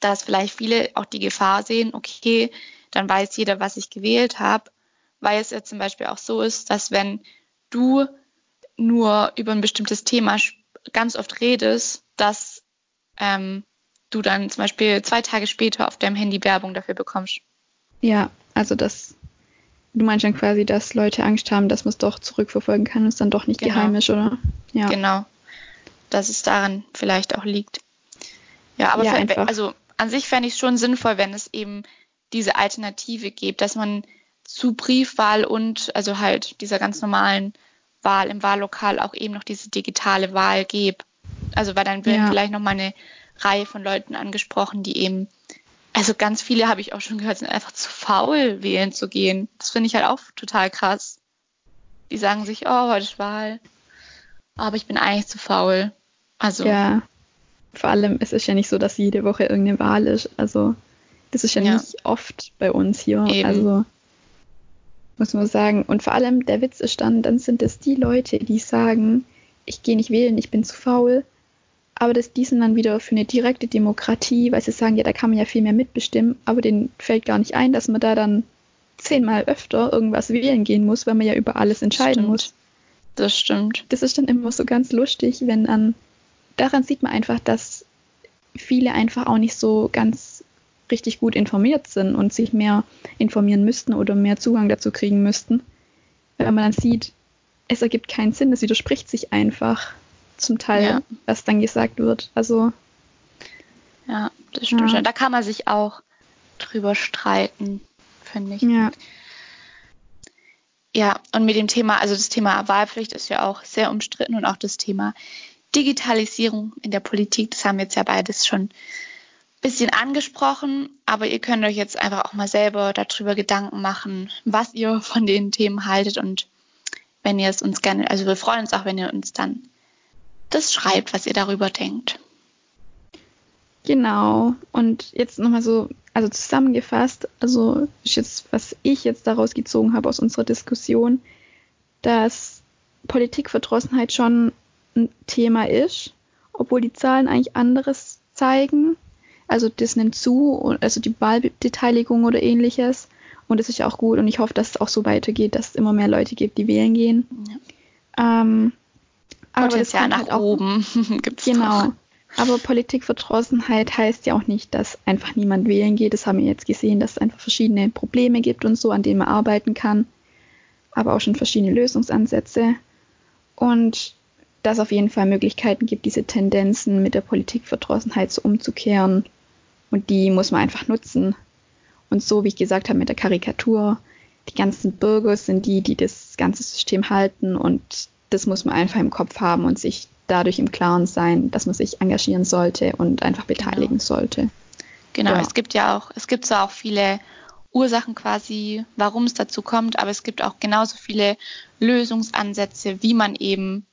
dass vielleicht viele auch die Gefahr sehen, okay, dann weiß jeder, was ich gewählt habe, weil es ja zum Beispiel auch so ist, dass wenn du nur über ein bestimmtes Thema ganz oft redest, dass ähm, du dann zum Beispiel zwei Tage später auf deinem Handy Werbung dafür bekommst. Ja, also das, du meinst dann quasi, dass Leute Angst haben, dass man es doch zurückverfolgen kann und es dann doch nicht genau. geheim ist, oder? Ja. Genau. Dass es daran vielleicht auch liegt. Ja, aber ja, für, also an sich fände ich es schon sinnvoll, wenn es eben diese Alternative gibt, dass man zu Briefwahl und also halt dieser ganz normalen Wahl im Wahllokal auch eben noch diese digitale Wahl gibt. Also weil dann werden ja. vielleicht noch mal eine Reihe von Leuten angesprochen, die eben, also ganz viele habe ich auch schon gehört, sind einfach zu faul, wählen zu gehen. Das finde ich halt auch total krass. Die sagen sich, oh, heute ist Wahl. Aber ich bin eigentlich zu faul. Also. Ja. Vor allem, es ist ja nicht so, dass jede Woche irgendeine Wahl ist. Also, das ist ja, ja. nicht oft bei uns hier. Eben. Also, muss man sagen. Und vor allem, der Witz ist dann, dann sind es die Leute, die sagen, ich gehe nicht wählen, ich bin zu faul. Aber das, die sind dann wieder für eine direkte Demokratie, weil sie sagen, ja, da kann man ja viel mehr mitbestimmen, aber denen fällt gar nicht ein, dass man da dann zehnmal öfter irgendwas wählen gehen muss, weil man ja über alles entscheiden stimmt. muss. Das stimmt. Das ist dann immer so ganz lustig, wenn an, daran sieht man einfach, dass viele einfach auch nicht so ganz richtig gut informiert sind und sich mehr informieren müssten oder mehr Zugang dazu kriegen müssten. Wenn man dann sieht, es ergibt keinen Sinn, es widerspricht sich einfach zum Teil, ja. was dann gesagt wird. Also. Ja, das stimmt ja. Da kann man sich auch drüber streiten, finde ich. Ja. Ja, und mit dem Thema, also das Thema Wahlpflicht ist ja auch sehr umstritten und auch das Thema Digitalisierung in der Politik, das haben wir jetzt ja beides schon bisschen angesprochen, aber ihr könnt euch jetzt einfach auch mal selber darüber Gedanken machen, was ihr von den Themen haltet und wenn ihr es uns gerne, also wir freuen uns auch, wenn ihr uns dann das schreibt, was ihr darüber denkt. Genau. Und jetzt nochmal so, also zusammengefasst, also ist jetzt, was ich jetzt daraus gezogen habe aus unserer Diskussion, dass Politikverdrossenheit schon ein Thema ist, obwohl die Zahlen eigentlich anderes zeigen. Also das nimmt zu, also die Wahlbeteiligung oder ähnliches. Und das ist ja auch gut und ich hoffe, dass es auch so weitergeht, dass es immer mehr Leute gibt, die wählen gehen. Ja. Ähm, Potenzial nach halt oben [laughs] gibt es Genau. Doch. Aber Politikverdrossenheit heißt ja auch nicht, dass einfach niemand wählen geht. Das haben wir jetzt gesehen, dass es einfach verschiedene Probleme gibt und so, an denen man arbeiten kann. Aber auch schon verschiedene Lösungsansätze. Und dass es auf jeden Fall Möglichkeiten gibt, diese Tendenzen mit der Politikverdrossenheit so umzukehren. Und die muss man einfach nutzen. Und so, wie ich gesagt habe, mit der Karikatur, die ganzen Bürger sind die, die das ganze System halten und das muss man einfach im Kopf haben und sich dadurch im Klaren sein, dass man sich engagieren sollte und einfach beteiligen genau. sollte. Genau, ja. es gibt ja auch, es gibt zwar auch viele Ursachen quasi, warum es dazu kommt, aber es gibt auch genauso viele Lösungsansätze, wie man eben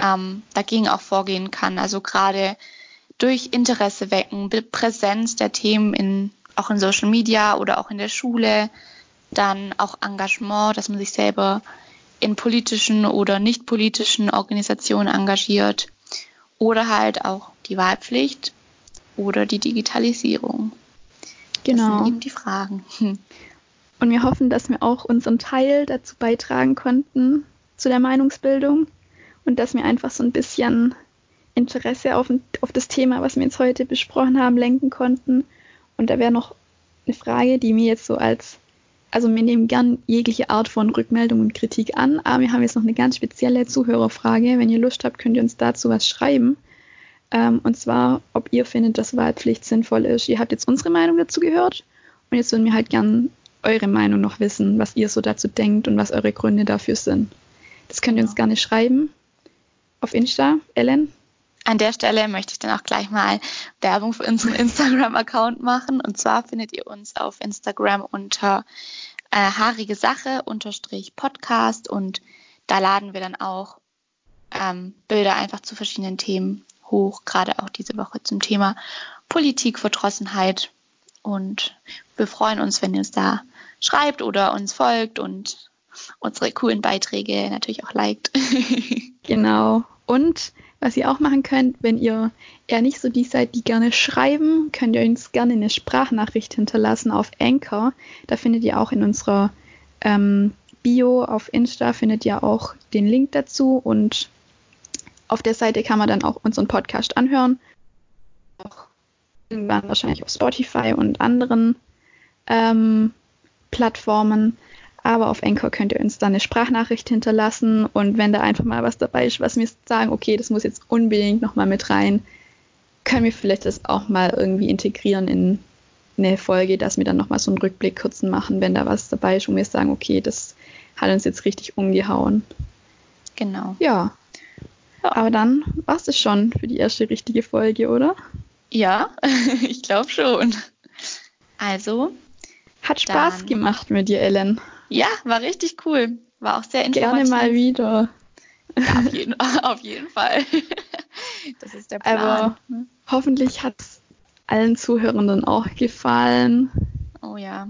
ähm, dagegen auch vorgehen kann. Also gerade durch Interesse wecken, Präsenz der Themen in, auch in Social Media oder auch in der Schule, dann auch Engagement, dass man sich selber in politischen oder nicht politischen Organisationen engagiert oder halt auch die Wahlpflicht oder die Digitalisierung. Genau. Das sind eben die Fragen. [laughs] Und wir hoffen, dass wir auch unseren Teil dazu beitragen konnten zu der Meinungsbildung und dass wir einfach so ein bisschen Interesse auf, auf das Thema, was wir jetzt heute besprochen haben, lenken konnten. Und da wäre noch eine Frage, die mir jetzt so als also wir nehmen gern jegliche Art von Rückmeldung und Kritik an, aber wir haben jetzt noch eine ganz spezielle Zuhörerfrage. Wenn ihr Lust habt, könnt ihr uns dazu was schreiben. Ähm, und zwar, ob ihr findet, dass Wahlpflicht sinnvoll ist. Ihr habt jetzt unsere Meinung dazu gehört und jetzt würden wir halt gern eure Meinung noch wissen, was ihr so dazu denkt und was eure Gründe dafür sind. Das könnt ihr uns gerne schreiben auf Insta. Ellen? An der Stelle möchte ich dann auch gleich mal Werbung für unseren [laughs] Instagram-Account machen. Und zwar findet ihr uns auf Instagram unter äh, haarige Sache unterstrich Podcast und da laden wir dann auch ähm, Bilder einfach zu verschiedenen Themen hoch, gerade auch diese Woche zum Thema Politikverdrossenheit. Und wir freuen uns, wenn ihr uns da schreibt oder uns folgt und unsere coolen Beiträge natürlich auch liked. [laughs] genau. Und was ihr auch machen könnt, wenn ihr eher nicht so die seid, die gerne schreiben, könnt ihr uns gerne eine Sprachnachricht hinterlassen auf Anchor. Da findet ihr auch in unserer ähm, Bio auf Insta findet ihr auch den Link dazu und auf der Seite kann man dann auch unseren Podcast anhören. Auch irgendwann wahrscheinlich auf Spotify und anderen ähm, Plattformen. Aber auf Anchor könnt ihr uns dann eine Sprachnachricht hinterlassen und wenn da einfach mal was dabei ist, was wir sagen, okay, das muss jetzt unbedingt nochmal mit rein, können wir vielleicht das auch mal irgendwie integrieren in eine Folge, dass wir dann nochmal so einen Rückblick kurzen machen, wenn da was dabei ist, wo wir sagen, okay, das hat uns jetzt richtig umgehauen. Genau. Ja. Ja. Aber dann war es schon für die erste richtige Folge, oder? Ja, [laughs] ich glaube schon. Also, Hat Spaß gemacht mit dir, Ellen. Ja, war richtig cool. War auch sehr informativ. Gerne mal wieder. Ja, auf jeden, [laughs] auf jeden Fall. [laughs] Das ist der Plan. Aber- ne? Hoffentlich hat es allen Zuhörenden auch gefallen. Oh ja,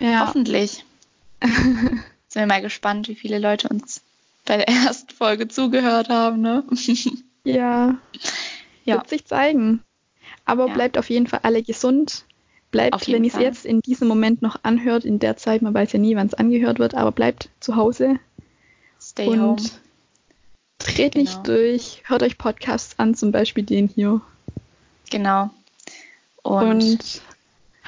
Ja. hoffentlich. [laughs] Sind wir mal gespannt, wie viele Leute uns bei der ersten Folge zugehört haben, ne? Ja. Ja. Wird sich zeigen. Aber Ja. bleibt auf jeden Fall alle gesund. Bleibt, wenn ihr es jetzt in diesem Moment noch anhört, in der Zeit, man weiß ja nie, wann es angehört wird, aber bleibt zu Hause Stay und home. dreht Genau. nicht durch. Hört euch Podcasts an, zum Beispiel den hier. Genau. Und, Und,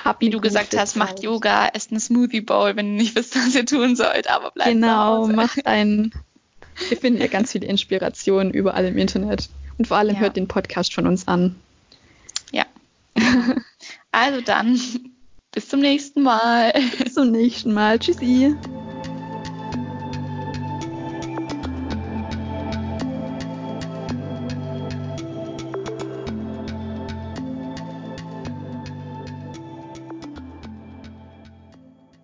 habt wie du gesagt hast, macht Zeit. Yoga, esst eine Smoothie Bowl, wenn ihr nicht wisst, was ihr tun sollt, aber bleibt zu Genau, macht ein. [laughs] Wir finden ja ganz viele Inspirationen überall im Internet. Und vor allem Ja. hört den Podcast von uns an. [laughs] Also dann, [laughs] bis zum nächsten Mal. Bis zum nächsten Mal. Tschüssi.